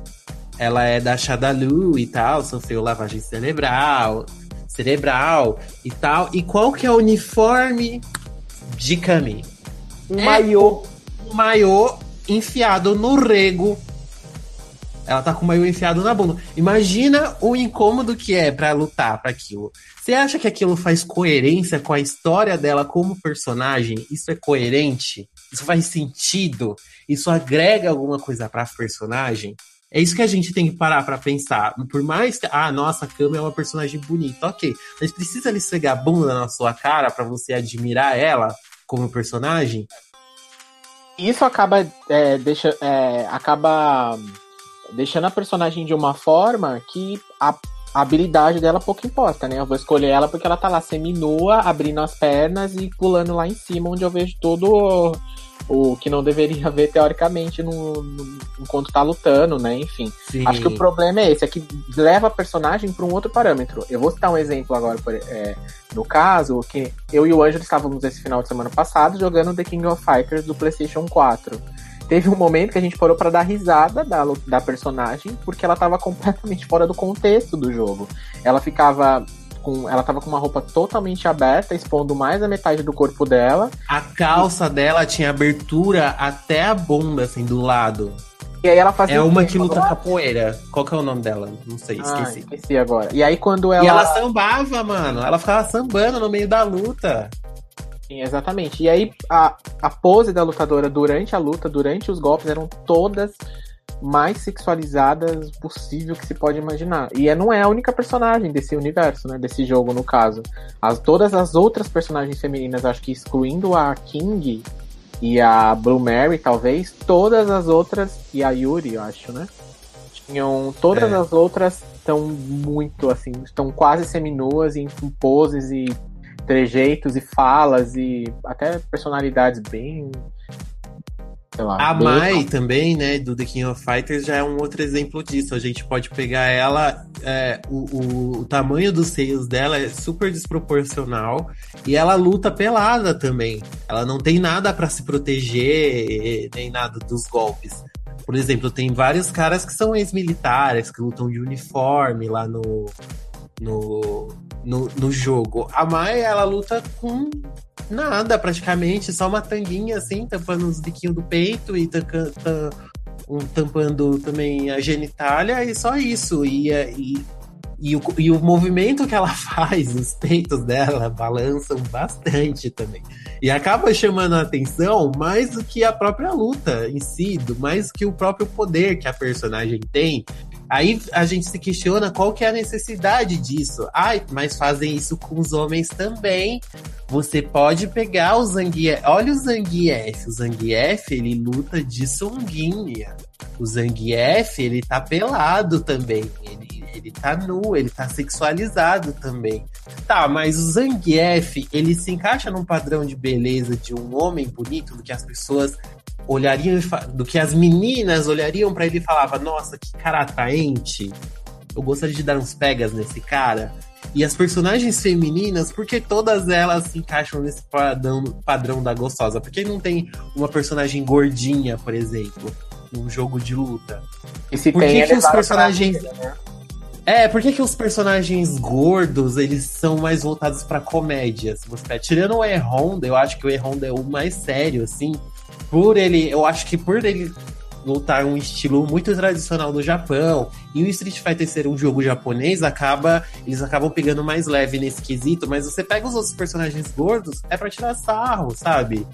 [SPEAKER 2] Ela é da Shadalu e tal, sofreu lavagem cerebral, cerebral e tal. E qual que é o uniforme de Kami?
[SPEAKER 3] Um
[SPEAKER 2] É.
[SPEAKER 3] maiô.
[SPEAKER 2] Um maiô enfiado no rego. Ela tá com o maiô enfiado na bunda. Imagina o incômodo que é pra lutar pra aquilo. Você acha que aquilo faz coerência com a história dela como personagem? Isso é coerente? Isso faz sentido? Isso agrega alguma coisa pra personagem? É isso que a gente tem que parar pra pensar. Por mais que, ah, nossa, a Kami é uma personagem bonita, ok. Mas precisa ele esfregar a bunda na sua cara pra você admirar ela como personagem?
[SPEAKER 1] Isso acaba, é, deixa, é, acaba deixando a personagem de uma forma que a habilidade dela pouco importa, né? Eu vou escolher ela porque ela tá lá seminua, abrindo as pernas e pulando lá em cima, onde eu vejo todo o, que não deveria ver teoricamente no, no- enquanto tá lutando, né? Enfim.
[SPEAKER 2] Sim.
[SPEAKER 1] Acho que o problema é esse, é que leva a personagem para um outro parâmetro. Eu vou citar um exemplo agora, por- é, no caso, que eu e o Ângelo estávamos esse final de semana passado jogando The King of Fighters do PlayStation 4. Teve um momento que a gente parou para dar risada da, da personagem, porque ela estava completamente fora do contexto do jogo. Ela ficava com. Ela tava com uma roupa totalmente aberta, expondo mais a metade do corpo dela.
[SPEAKER 2] A calça dela tinha abertura até a bunda, assim, do lado.
[SPEAKER 1] E aí ela faz
[SPEAKER 2] É uma que luta capoeira. Qual que é o nome dela? Não sei,
[SPEAKER 1] Ah,
[SPEAKER 2] esqueci.
[SPEAKER 1] esqueci agora. E aí quando ela.
[SPEAKER 2] E ela sambava, mano. Ela ficava sambando no meio da luta.
[SPEAKER 1] Sim, exatamente. E aí a, a pose da lutadora durante a luta, durante os golpes, eram todas mais sexualizadas possível que se pode imaginar. E é, não é a única personagem desse universo, né? Desse jogo, no caso. As, todas as outras personagens femininas, acho que excluindo a King e a Blue Mary, talvez, todas as outras, e a Yuri, eu acho, né? Tinham. Todas
[SPEAKER 2] É.
[SPEAKER 1] as outras estão muito assim, estão quase seminuas em poses e trejeitos e falas e até personalidades bem. Lá.
[SPEAKER 2] A Mai também, né, do The King of Fighters, já é um outro exemplo disso. A gente pode pegar ela, é, o, o, o tamanho dos seios dela é super desproporcional e ela luta pelada também. Ela não tem nada pra se proteger, nem nada dos golpes. Por exemplo, tem vários caras que são ex-militares, que lutam de uniforme lá no, no, no, no jogo. A Mai, ela luta com nada, praticamente, só uma tanguinha assim, tampando os biquinhos do peito e tampando também a genitália e só isso. E, é- e, e, o, e o movimento que ela faz, os peitos dela balançam bastante também. E acaba chamando a atenção mais do que a própria luta em si, do- mais do que o próprio poder que a personagem tem. Aí a gente se questiona qual que é a necessidade disso. Ai, mas fazem isso com os homens também. Você pode pegar o Zangief. Olha o Zangief. O Zangief, ele luta de sunguinha. O Zangief, ele tá pelado também. Ele, ele tá nu, ele tá sexualizado também. Tá, mas o Zangief, ele se encaixa num padrão de beleza de um homem bonito, do que as pessoas olhariam, do que as meninas olhariam pra ele e falavam, nossa, que cara atraente. Eu gostaria de dar uns pegas nesse cara. E as personagens femininas, porque todas elas se encaixam nesse padrão, padrão da gostosa? Porque não tem uma personagem gordinha, por exemplo, num jogo de luta?
[SPEAKER 1] E se
[SPEAKER 2] Por
[SPEAKER 1] tem
[SPEAKER 2] que, que os personagens.
[SPEAKER 1] vida, né?
[SPEAKER 2] É, por que, que os personagens gordos, eles são mais voltados pra comédia? Se você tá tirando o E-Honda, eu acho que o E-Honda é o mais sério, assim. Por ele, eu acho que por ele lutar um estilo muito tradicional do Japão e o Street Fighter ser um jogo japonês, acaba eles acabam pegando mais leve nesse quesito, mas você pega os outros personagens gordos, é pra tirar sarro, sabe?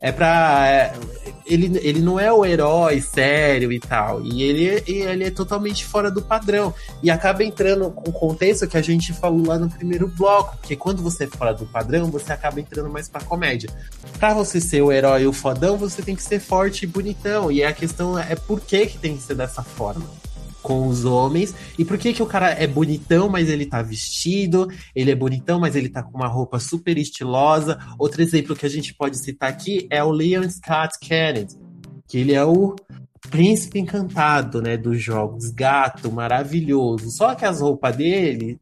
[SPEAKER 2] É pra. é, ele, ele não é o herói sério e tal. E ele, ele é totalmente fora do padrão. E acaba entrando com o contexto que a gente falou lá no primeiro bloco. Porque quando você é fora do padrão, você acaba entrando mais pra comédia. Pra você ser o herói o fodão, você tem que ser forte e bonitão. E a questão é por que, que tem que ser dessa forma com os homens. E por que que o cara é bonitão, mas ele tá vestido? Ele é bonitão, mas ele tá com uma roupa super estilosa. Outro exemplo que a gente pode citar aqui é o Leon Scott Kennedy, que ele é o príncipe encantado, né, dos jogos, gato maravilhoso. Só que as roupas dele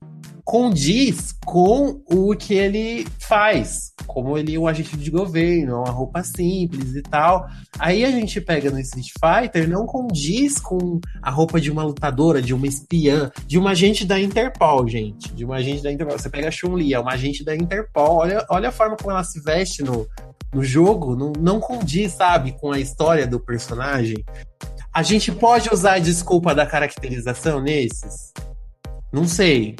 [SPEAKER 2] condiz com o que ele faz, como ele é um agente de governo, uma roupa simples e tal. Aí a gente pega no Street Fighter, não condiz com a roupa de uma lutadora, de uma espiã, de uma agente da Interpol, gente. De uma agente da Interpol. Você pega a Chun-Li, é uma agente da Interpol. Olha, olha a forma como ela se veste no, no jogo. Não, não condiz, sabe, com a história do personagem. A gente pode usar a desculpa da caracterização nesses? Não sei.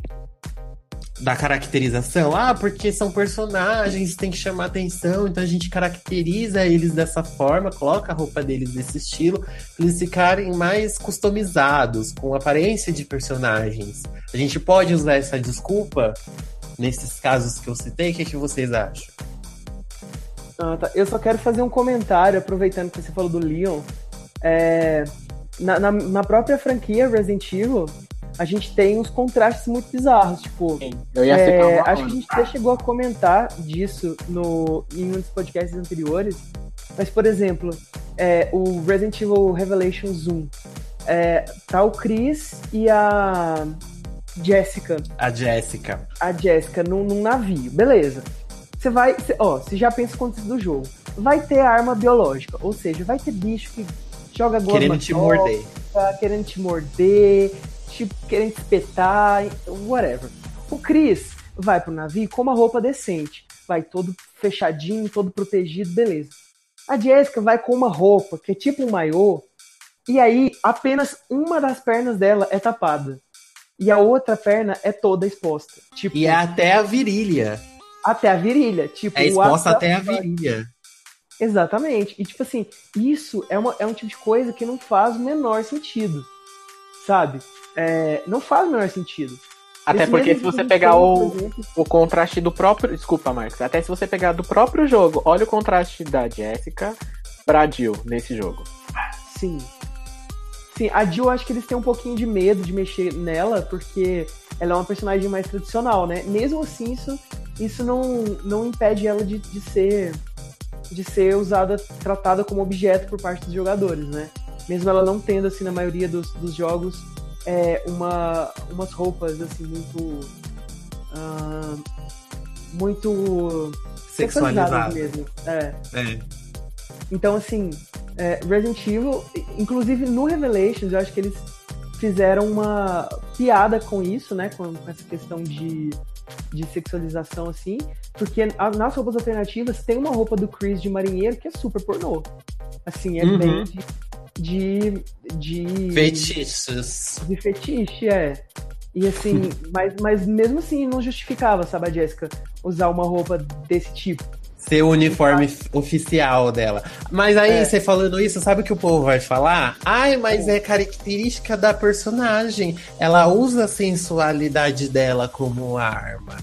[SPEAKER 2] Da caracterização? Ah, porque são personagens, tem que chamar atenção, então a gente caracteriza eles dessa forma, coloca a roupa deles desse estilo, pra eles ficarem mais customizados, com aparência de personagens. A gente pode usar essa desculpa nesses casos que eu citei? O que, é que vocês acham?
[SPEAKER 3] Ah, tá. Eu só quero fazer um comentário, aproveitando que você falou do Leon. É, na, na, na própria franquia Resident Evil, a gente tem uns contrastes muito bizarros. Tipo,
[SPEAKER 1] Sim, eu ia
[SPEAKER 3] é, acho que a gente até chegou a comentar disso no, em um dos podcasts anteriores. Mas, por exemplo, é, o Resident Evil Revelations 1. É, tá o Chris e a Jessica
[SPEAKER 2] A Jéssica.
[SPEAKER 3] a Jessica num, num navio, beleza. Você vai, cê- ó, você já pensa o contexto do jogo. Vai ter arma biológica, ou seja, vai ter bicho que joga goma
[SPEAKER 2] Querendo te morder.
[SPEAKER 3] querendo te morder, tipo, querendo espetar, whatever. O Chris vai pro navio com uma roupa decente, vai todo fechadinho, todo protegido, beleza. A Jessica vai com uma roupa que é tipo um maiô, E aí, apenas uma das pernas dela é tapada. E a outra perna é toda exposta. Tipo,
[SPEAKER 2] E é até a virilha.
[SPEAKER 3] até a virilha. Tipo,
[SPEAKER 2] É exposta até a virilha.
[SPEAKER 3] Exatamente. E tipo assim, isso é, uma, é um tipo de coisa que não faz o menor sentido. Sabe? É, não faz o menor sentido.
[SPEAKER 1] Até
[SPEAKER 3] Esse
[SPEAKER 1] porque se você pegar o,
[SPEAKER 3] exemplo,
[SPEAKER 1] o contraste do próprio. Desculpa, Marcos. Até se você pegar do próprio jogo, olha o contraste da Jessica pra Jill nesse jogo.
[SPEAKER 3] Sim. Sim, a Jill acho que eles têm um pouquinho de medo de mexer nela, porque ela é uma personagem mais tradicional, né? Mesmo assim, isso, isso não, não impede ela de, de ser de ser usada, tratada como objeto por parte dos jogadores, né? Mesmo ela não tendo, assim, na maioria dos, dos jogos, é, uma, umas roupas, assim, muito... ah, muito
[SPEAKER 2] Sexualizado.
[SPEAKER 3] mesmo. É.
[SPEAKER 2] É.
[SPEAKER 3] Então, assim, é, Resident Evil, inclusive no Revelations, eu acho que eles fizeram uma piada com isso, né? Com, com essa questão de, de sexualização, assim. Porque a- nas roupas alternativas tem uma roupa do Chris de marinheiro que é super pornô. Assim, é
[SPEAKER 2] Uhum.
[SPEAKER 3] bem de. De, de
[SPEAKER 2] Feitiços.
[SPEAKER 3] de fetiche, é. E assim, mas, mas mesmo assim não justificava, sabe, a Jéssica, usar uma roupa desse tipo.
[SPEAKER 2] Ser o uniforme f- oficial dela. Mas aí,
[SPEAKER 3] É.
[SPEAKER 2] você falando isso, sabe o que o povo vai falar? Ai, mas é característica da personagem. Ela usa a sensualidade dela como arma.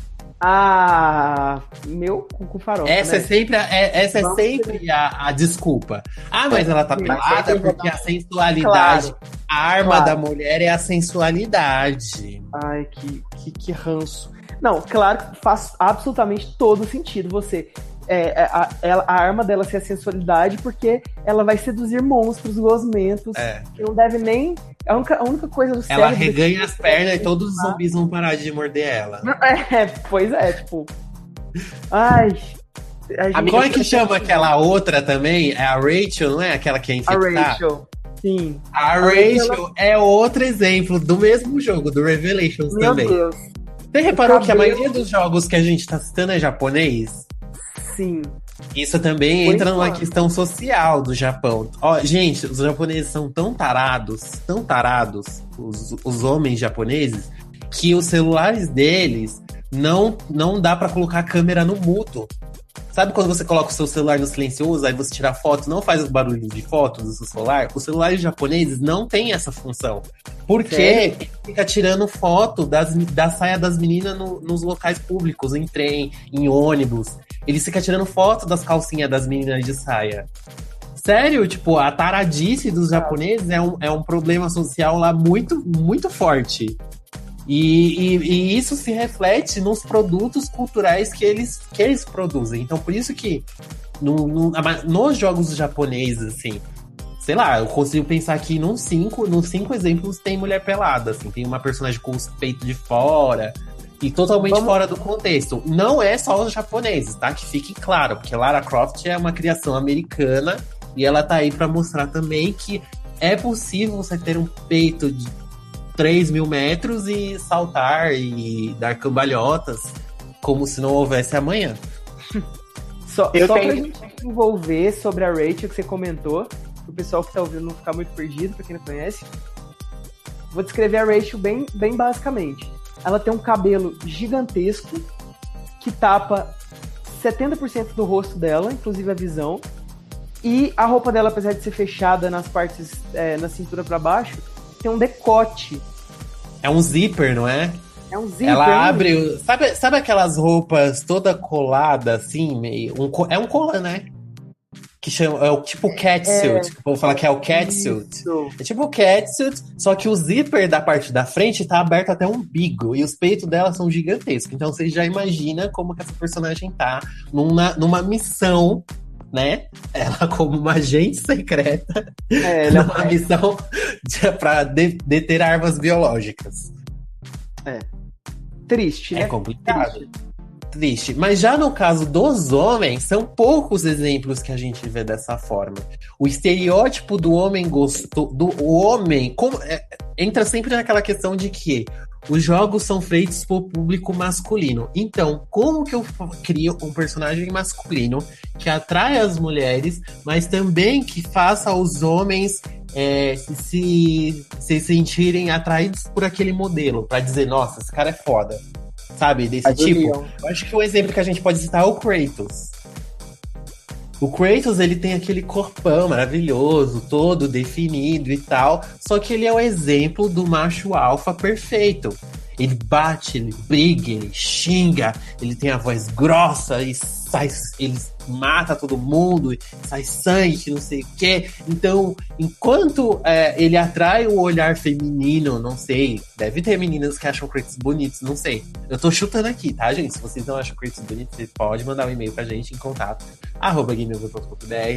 [SPEAKER 3] Ah, meu cu com farofa,
[SPEAKER 2] Essa é
[SPEAKER 3] né?
[SPEAKER 2] sempre, a, é- essa é sempre a, a desculpa. Ah, mas ela tá pelada
[SPEAKER 3] sempre
[SPEAKER 2] porque a sensualidade,
[SPEAKER 3] Claro.
[SPEAKER 2] a arma
[SPEAKER 3] Claro.
[SPEAKER 2] da mulher é a sensualidade.
[SPEAKER 3] Ai, que, que, que ranço. Não, claro que faz absolutamente todo sentido você. É, é, a, ela- a arma dela ser a sensualidade, porque ela vai seduzir monstros gosmentos
[SPEAKER 2] É.
[SPEAKER 3] que não deve nem. A única, a única coisa do
[SPEAKER 2] Ela
[SPEAKER 3] cérebro
[SPEAKER 2] reganha as pernas e todos os zumbis vão parar de morder ela.
[SPEAKER 3] É, pois é, tipo. Ai. a gente-
[SPEAKER 2] Como é que chama aquela outra também? É a Rachel, não é? Aquela que é
[SPEAKER 3] A
[SPEAKER 2] infectada?
[SPEAKER 3] Rachel. Sim.
[SPEAKER 2] A
[SPEAKER 3] Rachel,
[SPEAKER 2] Rachel é outro exemplo do mesmo jogo, do Revelations
[SPEAKER 3] Meu
[SPEAKER 2] também.
[SPEAKER 3] Deus.
[SPEAKER 2] Você reparou que a
[SPEAKER 3] cabelo-
[SPEAKER 2] maioria dos jogos que a gente tá citando é japonês? Isso também
[SPEAKER 3] Por
[SPEAKER 2] entra numa
[SPEAKER 3] enquanto.
[SPEAKER 2] questão social do Japão. Ó, gente, os japoneses são tão tarados, tão tarados, os, os homens japoneses, que os celulares deles não, não dá pra colocar a câmera no mudo. Sabe quando você coloca o seu celular no silencioso, aí você tira foto, não faz os barulhos de foto do seu celular? Os celulares japoneses não têm essa função. Porque
[SPEAKER 3] Sério?
[SPEAKER 2] fica tirando foto das, da saia das meninas no- nos locais públicos, em trem, em ônibus. Eles ficam tirando foto das calcinhas das meninas de saia. Sério, tipo, a taradice dos japoneses é um, é um problema social lá muito, muito forte. E, e- e isso se reflete nos produtos culturais que eles, que eles produzem. Então, por isso que no, no- nos jogos japoneses, assim, sei lá, eu consigo pensar que num cinco, nos cinco exemplos tem mulher pelada, assim, tem uma personagem com os peitos de fora e totalmente
[SPEAKER 3] Vamos-
[SPEAKER 2] fora do contexto. Não é só os japoneses, tá? Que fique claro, porque Lara Croft é uma criação americana e ela tá aí pra mostrar também que é possível você ter um peito de 3 mil metros e saltar e dar cambalhotas como se não houvesse amanhã.
[SPEAKER 3] Só,
[SPEAKER 1] Eu
[SPEAKER 3] só
[SPEAKER 1] tenho-
[SPEAKER 3] pra gente envolver sobre a Rachel que você comentou, o pessoal que tá ouvindo não ficar muito perdido, pra quem não conhece. Vou descrever a Rachel bem, bem basicamente. Ela tem um cabelo gigantesco que tapa 70% do rosto dela, inclusive a visão. E a roupa dela, apesar de ser fechada nas partes, é, na cintura pra baixo, tem um decote.
[SPEAKER 2] É um zíper, não é?
[SPEAKER 3] É um zíper.
[SPEAKER 2] Ela
[SPEAKER 3] hein?
[SPEAKER 2] abre. Sabe, sabe aquelas roupas toda colada, assim, meio. Um, é um colã, né? Que chama. É o tipo catsuit. Vou falar que é o catsuit.
[SPEAKER 3] Isso.
[SPEAKER 2] É tipo o catsuit, só que o zíper da parte da frente tá aberto até o umbigo. E os peitos dela são gigantescos. Então você já imagina como que essa personagem tá numa, numa missão, né? Ela como uma agente secreta
[SPEAKER 3] É, ela é
[SPEAKER 2] numa missão de, pra de- deter armas biológicas.
[SPEAKER 3] triste, né?
[SPEAKER 2] É complicado. Triste. Mas já no caso dos homens, são poucos exemplos que a gente vê dessa forma. O estereótipo do homem gostou. Do o homem. Como, é, entra sempre naquela questão de que os jogos são feitos por público masculino. Então, como que eu crio um personagem masculino que atrai as mulheres, mas também que faça os homens é, se, se, se sentirem atraídos por aquele modelo, para dizer, nossa, esse cara é foda. Sabe? Desse tipo. Eu acho que o um exemplo que a gente pode citar é o Kratos. O Kratos, ele tem aquele corpão maravilhoso, todo definido e tal, só que ele é o exemplo do macho alfa perfeito. Ele bate, ele briga, ele xinga, ele tem a voz grossa e sai, ele mata todo mundo, sai sangue, não sei o quê. Então, enquanto é, ele atrai o olhar feminino, não sei, deve ter meninas que acham Kratos bonitos, não sei. Eu tô chutando aqui, tá, gente? Se vocês não acham Kratos bonitos, vocês podem mandar um e-mail pra gente em contato, arroba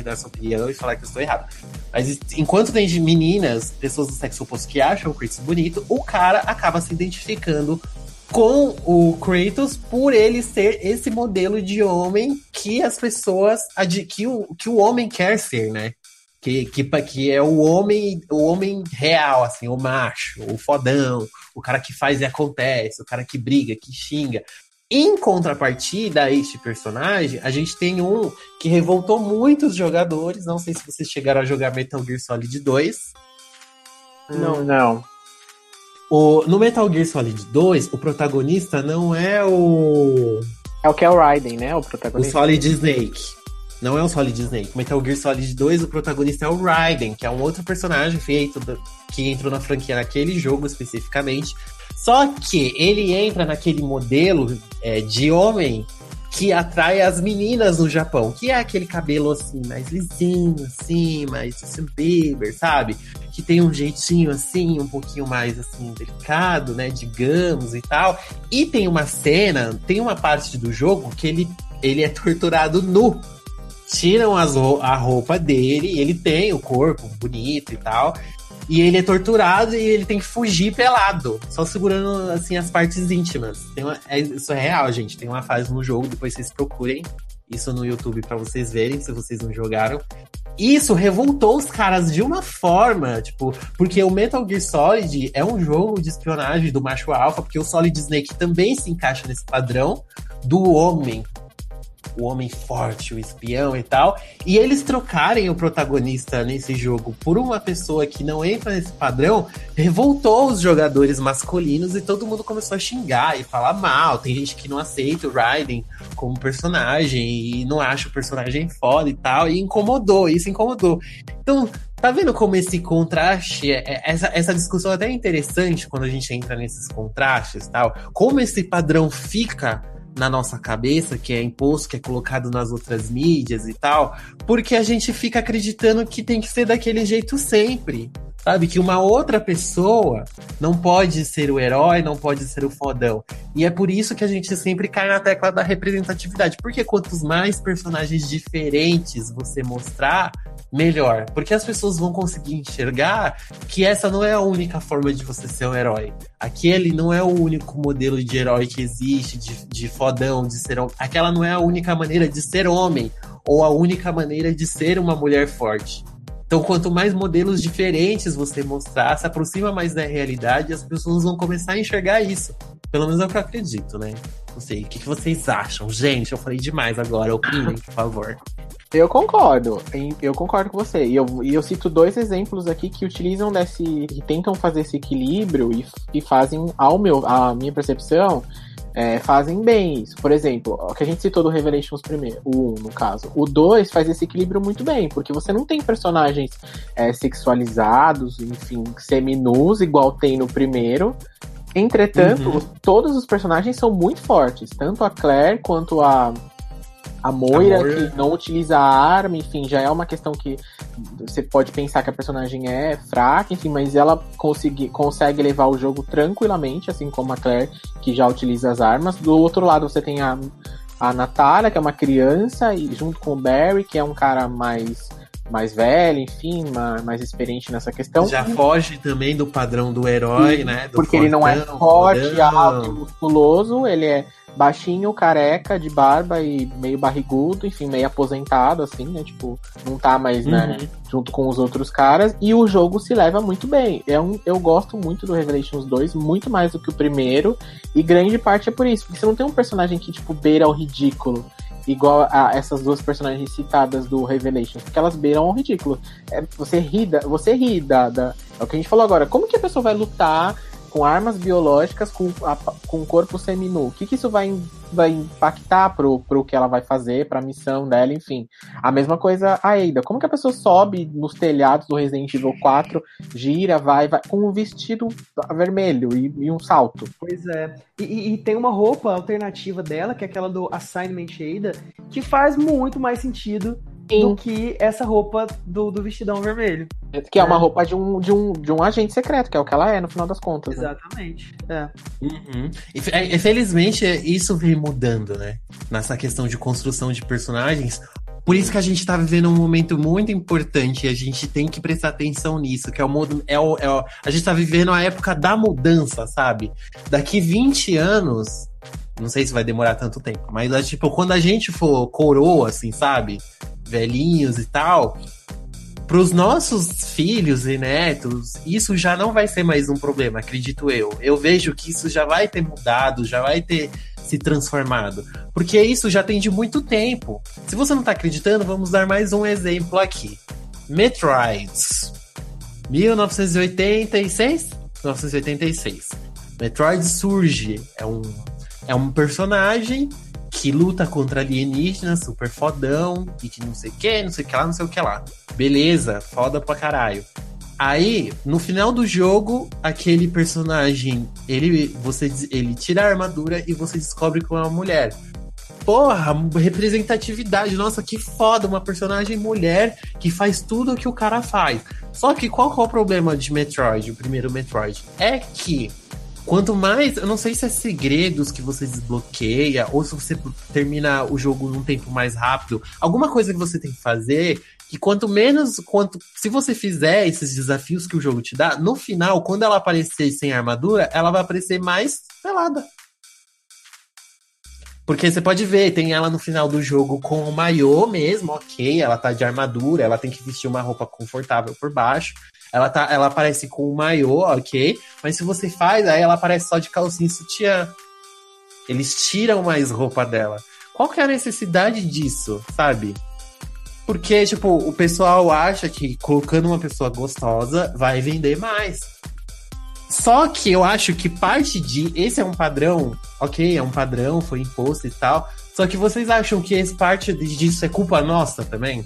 [SPEAKER 2] dar sua opinião e falar que eu estou errado. Mas enquanto tem meninas, pessoas do sexo oposto que acham o Kratos bonito, o cara acaba se identificando com o Kratos por ele ser esse modelo de homem que as pessoas que o, que o homem quer ser, né? Que, que, que é o homem, o homem real, assim, o macho, o fodão, o cara que faz e acontece, o cara que briga, que xinga. Em contrapartida a este personagem, a gente tem um que revoltou muitos jogadores. Não sei se vocês chegaram a jogar Metal Gear Solid 2.
[SPEAKER 1] Não, não.
[SPEAKER 2] O, no Metal Gear Solid 2, o protagonista não é o.
[SPEAKER 1] É o que é o Raiden, né? O protagonista.
[SPEAKER 2] O Solid Snake. Não é o Solid Snake. Metal Gear Solid 2, o protagonista é o Raiden, que é um outro personagem feito do, que entrou na franquia naquele jogo especificamente. Só que ele entra naquele modelo é, de homem que atrai as meninas no Japão, que é aquele cabelo assim, mais lisinho, assim, mais Justin Bieber, sabe? Que tem um jeitinho assim, um pouquinho mais assim, delicado, né? Digamos e tal. E tem uma cena, tem uma parte do jogo que ele, ele é torturado nu. Tiram as, a roupa dele, ele tem o corpo bonito e tal. E ele é torturado e ele tem que fugir pelado, só segurando assim as partes íntimas. Uma, é, isso é real, gente. Tem uma fase no jogo, depois vocês procurem isso no YouTube para vocês verem, se vocês não jogaram. Isso revoltou os caras de uma forma, tipo, porque o Metal Gear Solid é um jogo de espionagem do macho alfa, porque o Solid Snake também se encaixa nesse padrão do homem o homem forte, o espião e tal, e eles trocarem o protagonista nesse jogo por uma pessoa que não entra nesse padrão, revoltou os jogadores masculinos e todo mundo começou a xingar e falar mal. Tem gente que não aceita o Raiden como personagem e não acha o personagem foda e tal, e incomodou, isso incomodou. Então, Tá vendo como esse contraste, é, é, essa, essa discussão é até interessante quando a gente entra nesses contrastes tal, como esse padrão fica na nossa cabeça, que é imposto, que é colocado nas outras mídias e tal, porque a gente fica acreditando que tem que ser daquele jeito sempre. Sabe? Que uma outra pessoa não pode ser o herói, não pode ser o fodão. E é por isso que a gente sempre cai na tecla da representatividade. Porque quantos mais personagens diferentes você mostrar, melhor. Porque as pessoas vão conseguir enxergar que essa não é a única forma de você ser um herói. Aquele não é o único modelo de herói que existe, de, de fodão, de ser. Aquela não é a única maneira de ser homem, ou a única maneira de ser uma mulher forte. Então, quanto mais modelos diferentes você mostrar, se aproxima mais da realidade, as pessoas vão começar a enxergar isso. Pelo menos é o que eu acredito, né? Não sei, o que, vocês acham? Gente, eu falei demais agora, opinem, por favor.
[SPEAKER 1] Eu concordo, eu concordo com você. E eu, eu cito dois exemplos aqui que utilizam desse. que tentam fazer esse equilíbrio e, e fazem, ao meu, a minha percepção, é, fazem bem isso. Por exemplo, o que a gente citou do Revelations primeiro, o 1 no caso. O 2 faz esse equilíbrio muito bem, porque você não tem personagens é, sexualizados, enfim, seminus, igual tem no primeiro. Entretanto, uhum. todos os personagens são muito fortes, tanto a Claire quanto a a Moira, a Moira, que não utiliza arma, enfim, já é uma questão que você pode pensar que a personagem é fraca, enfim, mas ela consegue, consegue levar o jogo tranquilamente, assim como a Claire, que já utiliza as armas. Do outro lado, você tem a, a Natália, que é uma criança, e junto com o Barry, que é um cara mais mais velho, enfim, mais, experiente nessa questão.
[SPEAKER 2] Já foge também do padrão do herói, né? Do
[SPEAKER 1] porque ele não é forte, alto e musculoso, ele é baixinho, careca, de barba e meio barrigudo, enfim, meio aposentado, assim, né? Tipo, não tá mais, né, uhum. né, junto com os outros caras. E o jogo se leva muito bem. É um, eu gosto muito do Revelations 2, muito mais do que o primeiro. E grande parte é por isso, porque você não tem um personagem que, tipo, beira o ridículo. igual a essas duas personagens citadas do Revelation, porque elas beiram o ridículo. É, você ri, da, você ri da, da, É o que a gente falou agora. Como que a pessoa vai lutar com armas biológicas com, a, com corpo seminu? O que, que isso vai, vai impactar pro, pro que ela vai fazer, pra missão dela, enfim. A mesma coisa a Ada. Como que a pessoa sobe nos telhados do Resident Evil 4, gira, vai, vai com um vestido vermelho e, e um salto?
[SPEAKER 3] Pois é. E, e, tem uma roupa alternativa dela, que é aquela do Assignment Ada, que faz muito mais sentido Sim. do que essa roupa do, do vestidão vermelho.
[SPEAKER 1] Que é, é uma roupa de um, de, um, de um agente secreto, que é o que ela é, no final das contas.
[SPEAKER 3] Né? Exatamente. Né?
[SPEAKER 2] É. Uhum. E, felizmente, isso vem mudando, né? Nessa questão de construção de personagens. Por isso que a gente tá vivendo um momento muito importante e a gente tem que prestar atenção nisso, que é o modo. É o, é o, a gente tá vivendo a época da mudança, sabe? Daqui 20 anos. Não sei se vai demorar tanto tempo, mas tipo, quando a gente for coroa, assim, sabe? velhinhos e tal, para os nossos filhos e netos, isso já não vai ser mais um problema, acredito eu. Eu vejo que isso já vai ter mudado, já vai ter se transformado. Porque isso já tem de muito tempo. Se você não está acreditando, vamos dar mais um exemplo aqui. Metroids. 1986? 1986. Metroid surge. É um, é um personagem que luta contra alienígenas, super fodão, e que não sei o que, não sei o que lá, não sei o que lá. Beleza, foda pra caralho. Aí, no final do jogo, aquele personagem, ele, você, ele tira a armadura e você descobre que é uma mulher. Porra, representatividade, nossa, que foda, uma personagem mulher que faz tudo o que o cara faz. Só que qual é o problema de Metroid, o primeiro Metroid? É que Quanto mais, eu não sei se é segredos que você desbloqueia, ou se você termina o jogo num tempo mais rápido, alguma coisa que você tem que fazer, que quanto menos, quanto se você fizer esses desafios que o jogo te dá, no final, quando ela aparecer sem armadura, ela vai aparecer mais pelada. Porque você pode ver, tem ela no final do jogo com o maiô mesmo, ok, ela tá de armadura, ela tem que vestir uma roupa confortável por baixo. Ela, tá, ela aparece com o maiô, ok. Mas se você faz, aí ela aparece só de calcinha e sutiã. Eles tiram mais roupa dela. Qual que é a necessidade disso, sabe? Porque, tipo, o pessoal acha que colocando uma pessoa gostosa vai vender mais. Só que eu acho que parte de. Esse é um padrão, ok, é um padrão, foi imposto e tal. Só que vocês acham que esse parte disso é culpa nossa também?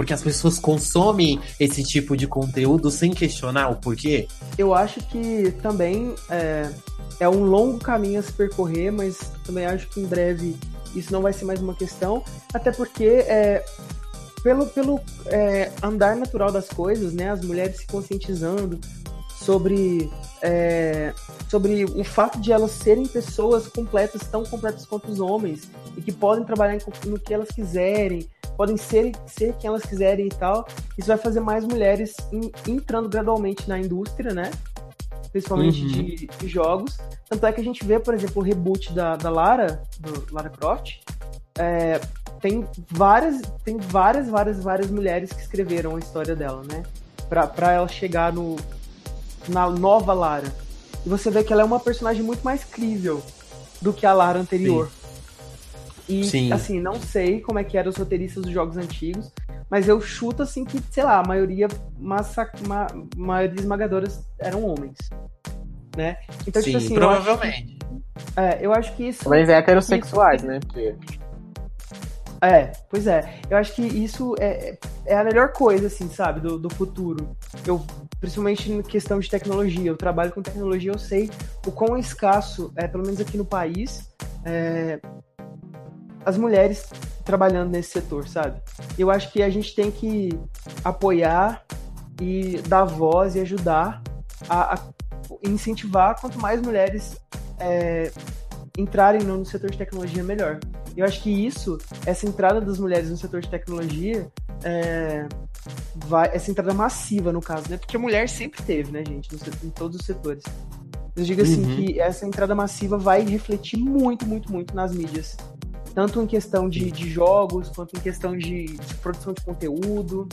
[SPEAKER 2] Porque as pessoas consomem esse tipo de conteúdo sem questionar o porquê?
[SPEAKER 3] Eu acho que também é, é um longo caminho a se percorrer, mas também acho que em breve isso não vai ser mais uma questão, até porque é, pelo, pelo é, andar natural das coisas, né, as mulheres se conscientizando sobre, é, sobre o fato de elas serem pessoas completas, tão completas quanto os homens, e que podem trabalhar no que elas quiserem, podem ser, ser quem elas quiserem e tal. Isso vai fazer mais mulheres in, entrando gradualmente na indústria, né? Principalmente uhum. de, de, jogos. Tanto é que a gente vê, por exemplo, o reboot da, da Lara, do Lara Croft. É, tem várias, tem várias, várias, várias mulheres que escreveram a história dela, né? Pra, pra ela chegar no, na nova Lara. E você vê que ela é uma personagem muito mais crível do que a Lara anterior. Sim. E, Sim. assim, não sei como é que eram os roteiristas dos jogos antigos, mas eu chuto, assim, que, sei lá, a maioria, massa, ma, maioria esmagadora eram homens, né?
[SPEAKER 2] Então, tipo Sim, tipo assim... provavelmente.
[SPEAKER 3] Eu acho, é, eu acho que isso...
[SPEAKER 1] Mas é heterossexuais, isso, né? Porque...
[SPEAKER 3] É, pois é. Eu acho que isso é, é a melhor coisa, assim, sabe, do, do futuro. Eu, principalmente em questão de tecnologia. Eu trabalho com tecnologia, eu sei o quão escasso, é, pelo menos aqui no país, é, as mulheres trabalhando nesse setor, sabe? Eu acho que a gente tem que apoiar e dar voz e ajudar a, a incentivar quanto mais mulheres é, entrarem no, setor de tecnologia, melhor. Eu acho que isso, essa entrada das mulheres no setor de tecnologia, é, vai, essa entrada massiva, no caso, né? Porque a mulher sempre teve, né, gente, no, em todos os setores. Eu digo assim uhum. que essa entrada massiva vai refletir muito, muito, muito nas mídias tanto em questão de, de jogos, quanto em questão de, de, produção de conteúdo.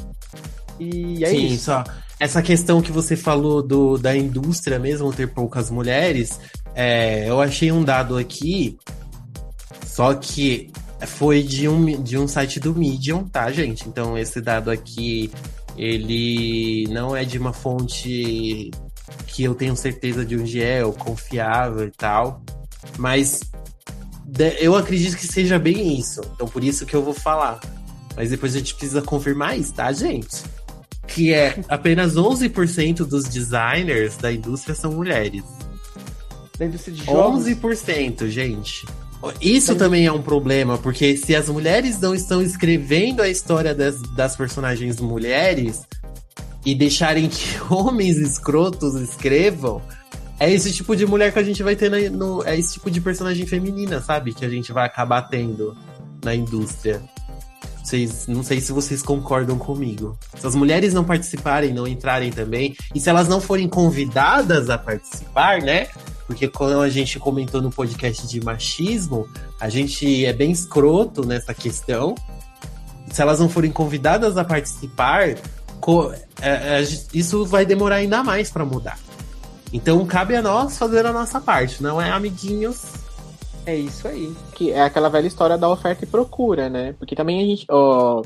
[SPEAKER 3] E é Sim, isso.
[SPEAKER 2] só essa questão que você falou do, da indústria mesmo ter poucas mulheres, é, eu achei um dado aqui Só que foi de um, de um site do Medium, tá, gente? Então esse dado aqui, ele não é de uma fonte que eu tenho certeza de onde é, ou confiável e tal. Mas eu acredito que seja bem isso. Então por isso que eu vou falar. Mas depois a gente precisa confirmar isso, tá, gente? Que é apenas 11% dos designers da indústria são mulheres.
[SPEAKER 3] Da indústria de jogos?
[SPEAKER 2] 11%, gente. Isso também é um problema, porque se as mulheres não estão escrevendo a história das, das personagens mulheres e deixarem que homens escrotos escrevam, é esse tipo de mulher que a gente vai ter na, no. É esse tipo de personagem feminina, sabe? Que a gente vai acabar tendo na indústria. Vocês, não sei se vocês concordam comigo. Se as mulheres não participarem, não entrarem também, e se elas não forem convidadas a participar, né? Porque quando a gente comentou no podcast de machismo, a gente é bem escroto nessa questão. Se elas não forem convidadas a participar, é, é, isso vai demorar ainda mais para mudar. Então cabe a nós fazer a nossa parte, não é amiguinhos.
[SPEAKER 3] É isso aí.
[SPEAKER 1] Que é aquela velha história da oferta e procura, né? Porque também a gente, ó,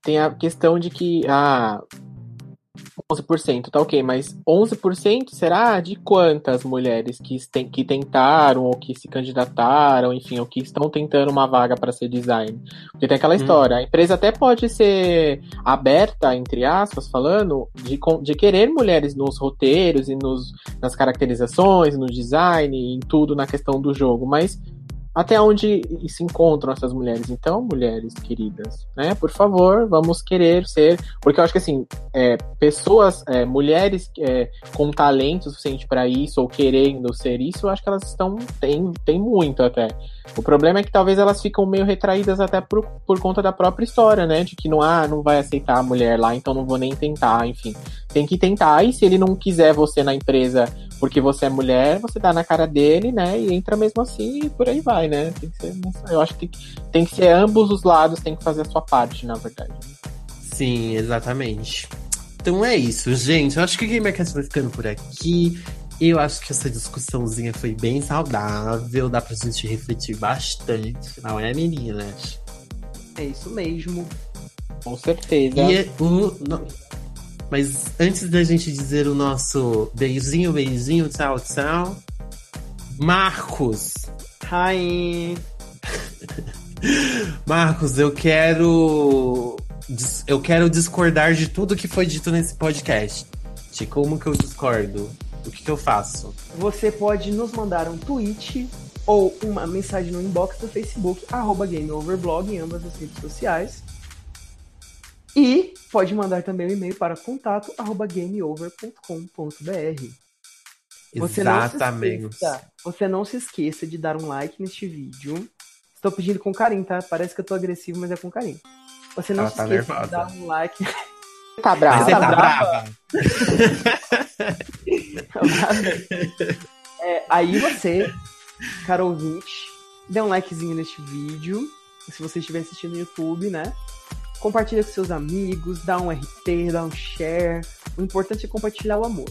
[SPEAKER 1] tem a questão de que ah, 11%, tá ok, mas 11% será de quantas mulheres que, tem, que tentaram ou que se candidataram, enfim, ou que estão tentando uma vaga para ser design? Porque tem aquela hum. história, a empresa até pode ser aberta, entre aspas, falando, de, de querer mulheres nos roteiros e nos, nas caracterizações, no design, em tudo na questão do jogo, mas até onde se encontram essas mulheres. Então, mulheres queridas, né? Por favor, vamos querer ser. Porque eu acho que, assim, é, pessoas, é, mulheres é, com talento suficiente para isso, ou querendo ser isso, eu acho que elas estão. Tem, tem muito até. O problema é que talvez elas ficam meio retraídas até por, por conta da própria história, né? De que não, ah, não vai aceitar a mulher lá, então não vou nem tentar, enfim. Tem que tentar, e se ele não quiser você na empresa porque você é mulher, você dá na cara dele, né? E entra mesmo assim e por aí vai, né? Tem que ser, eu acho que tem que ser ambos os lados, tem que fazer a sua parte, na verdade.
[SPEAKER 2] Sim, exatamente. Então é isso, gente. Eu acho que o Gamercast vai ficando por aqui. Eu acho que essa discussãozinha foi bem saudável, dá pra gente refletir bastante, não é, meninas?
[SPEAKER 3] É isso mesmo.
[SPEAKER 1] Com certeza.
[SPEAKER 2] E o, mas antes da gente dizer o nosso beijinho, beijinho, tchau, tchau. Marcos.
[SPEAKER 3] Hi.
[SPEAKER 2] Marcos, eu quero. Eu quero discordar de tudo que foi dito nesse podcast. De como que eu discordo? O que, que eu faço?
[SPEAKER 3] Você pode nos mandar um tweet ou uma mensagem no inbox do Facebook, arroba GameOverblog, em ambas as redes sociais. E pode mandar também um e-mail para contato@gameover.com.br. Você Exatamente. Não esqueça, você não se esqueça de dar um like neste vídeo. Estou pedindo com carinho, tá? Parece que eu tô agressivo, mas é com carinho. Você não Ela se tá esqueça nervosa. de dar um like.
[SPEAKER 1] Tá brava.
[SPEAKER 2] Você tá, tá brava.
[SPEAKER 3] é, aí você, cara ouvinte, dê um likezinho neste vídeo. Se você estiver assistindo no YouTube, né? compartilha com seus amigos, dá um RT, dá um share. O importante é compartilhar o amor.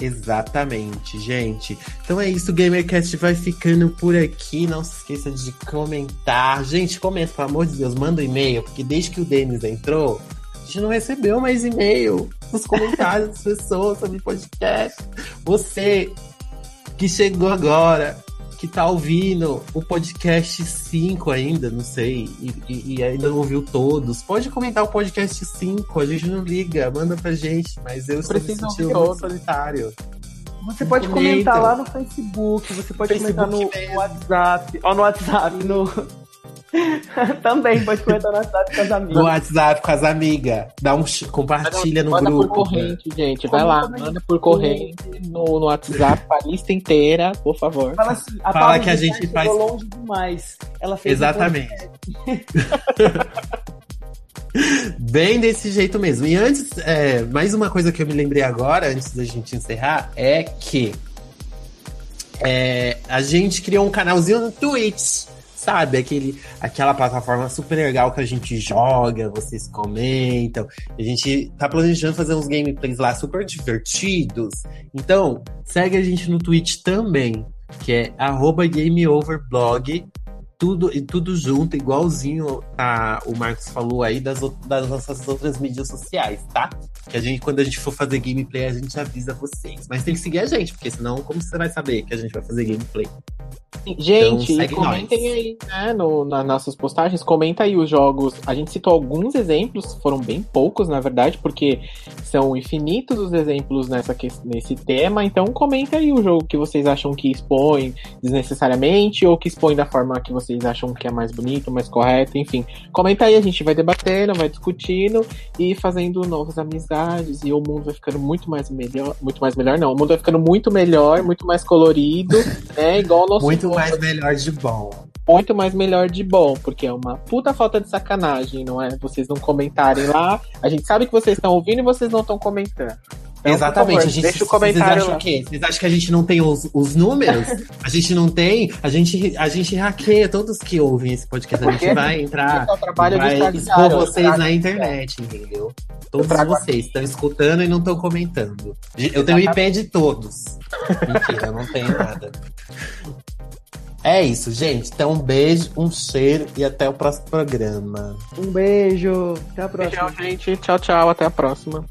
[SPEAKER 2] Exatamente, gente. Então é isso, o GamerCast vai ficando por aqui. Não se esqueça de comentar. Gente, comenta, pelo amor de Deus, manda um e-mail, porque desde que o Denis entrou, gente não recebeu mais e-mail nos comentários das pessoas sobre podcast. Você que chegou agora, que tá ouvindo o podcast 5 ainda, não sei, e, e, e, ainda não ouviu todos, pode comentar o podcast 5, a gente não liga, manda pra gente, mas eu estou me sentindo solitário.
[SPEAKER 3] Você pode comentar lá no Facebook, você pode Facebook comentar no, no WhatsApp, ou no WhatsApp, no, Também pode comentar no WhatsApp com as amigas. No WhatsApp
[SPEAKER 2] com as amigas. Dá um compartilha no
[SPEAKER 1] manda
[SPEAKER 2] grupo.
[SPEAKER 1] Manda por corrente, gente. Vai lá, manda por corrente no, no WhatsApp a lista inteira, por favor.
[SPEAKER 3] Fala assim, a Fala que a gente faz longe demais. Ela fez
[SPEAKER 2] Exatamente. Bem desse jeito mesmo. E antes, é, mais uma coisa que eu me lembrei agora, antes da gente encerrar, é que é, a gente criou um canalzinho no Twitch sabe? Aquele, aquela plataforma super legal que a gente joga, vocês comentam. A gente tá planejando fazer uns gameplays lá super divertidos. Então, segue a gente no Twitch também, que é GameOverblog. Tudo, e tudo junto, igualzinho tá, o Marcos falou aí das, das nossas outras mídias sociais, tá? Que a gente, quando a gente for fazer gameplay, a gente avisa vocês. Mas tem que seguir a gente, porque senão, como você vai saber que a gente vai fazer gameplay?
[SPEAKER 1] Gente, então, comentem nós. aí, né, no, nas nossas postagens, comenta aí os jogos. A gente citou alguns exemplos, foram bem poucos, na verdade, porque são infinitos os exemplos nessa, nesse tema. Então, comenta aí o jogo que vocês acham que expõe desnecessariamente ou que expõe da forma que vocês acham que é mais bonito, mais correto, enfim. Comenta aí, a gente vai debatendo, vai discutindo e fazendo novas amizades e o mundo vai ficando muito mais melhor, muito mais melhor não, o mundo vai ficando muito melhor, muito mais colorido, né, igual o nosso
[SPEAKER 2] muito mais melhor de bom.
[SPEAKER 1] Muito mais melhor de bom, porque é uma puta falta de sacanagem, não é? Vocês não comentarem lá. A gente sabe que vocês estão ouvindo e vocês não estão comentando.
[SPEAKER 2] Então, Exatamente. Favor, a gente, deixa o comentário. Vocês acham, o quê? vocês acham que a gente não tem os, os números? a gente não tem. A gente, a gente hackeia todos que ouvem esse podcast. A gente vai entrar. Vai expor vocês na internet, entendeu? Todos vocês estão escutando e não estão comentando. Eu tenho IP de todos. Mentira, eu não tenho nada. É isso, gente. Então, um beijo, um cheiro e até o próximo programa.
[SPEAKER 3] Um beijo. Até a próxima.
[SPEAKER 1] Tchau, gente. Tchau, tchau. Até a próxima.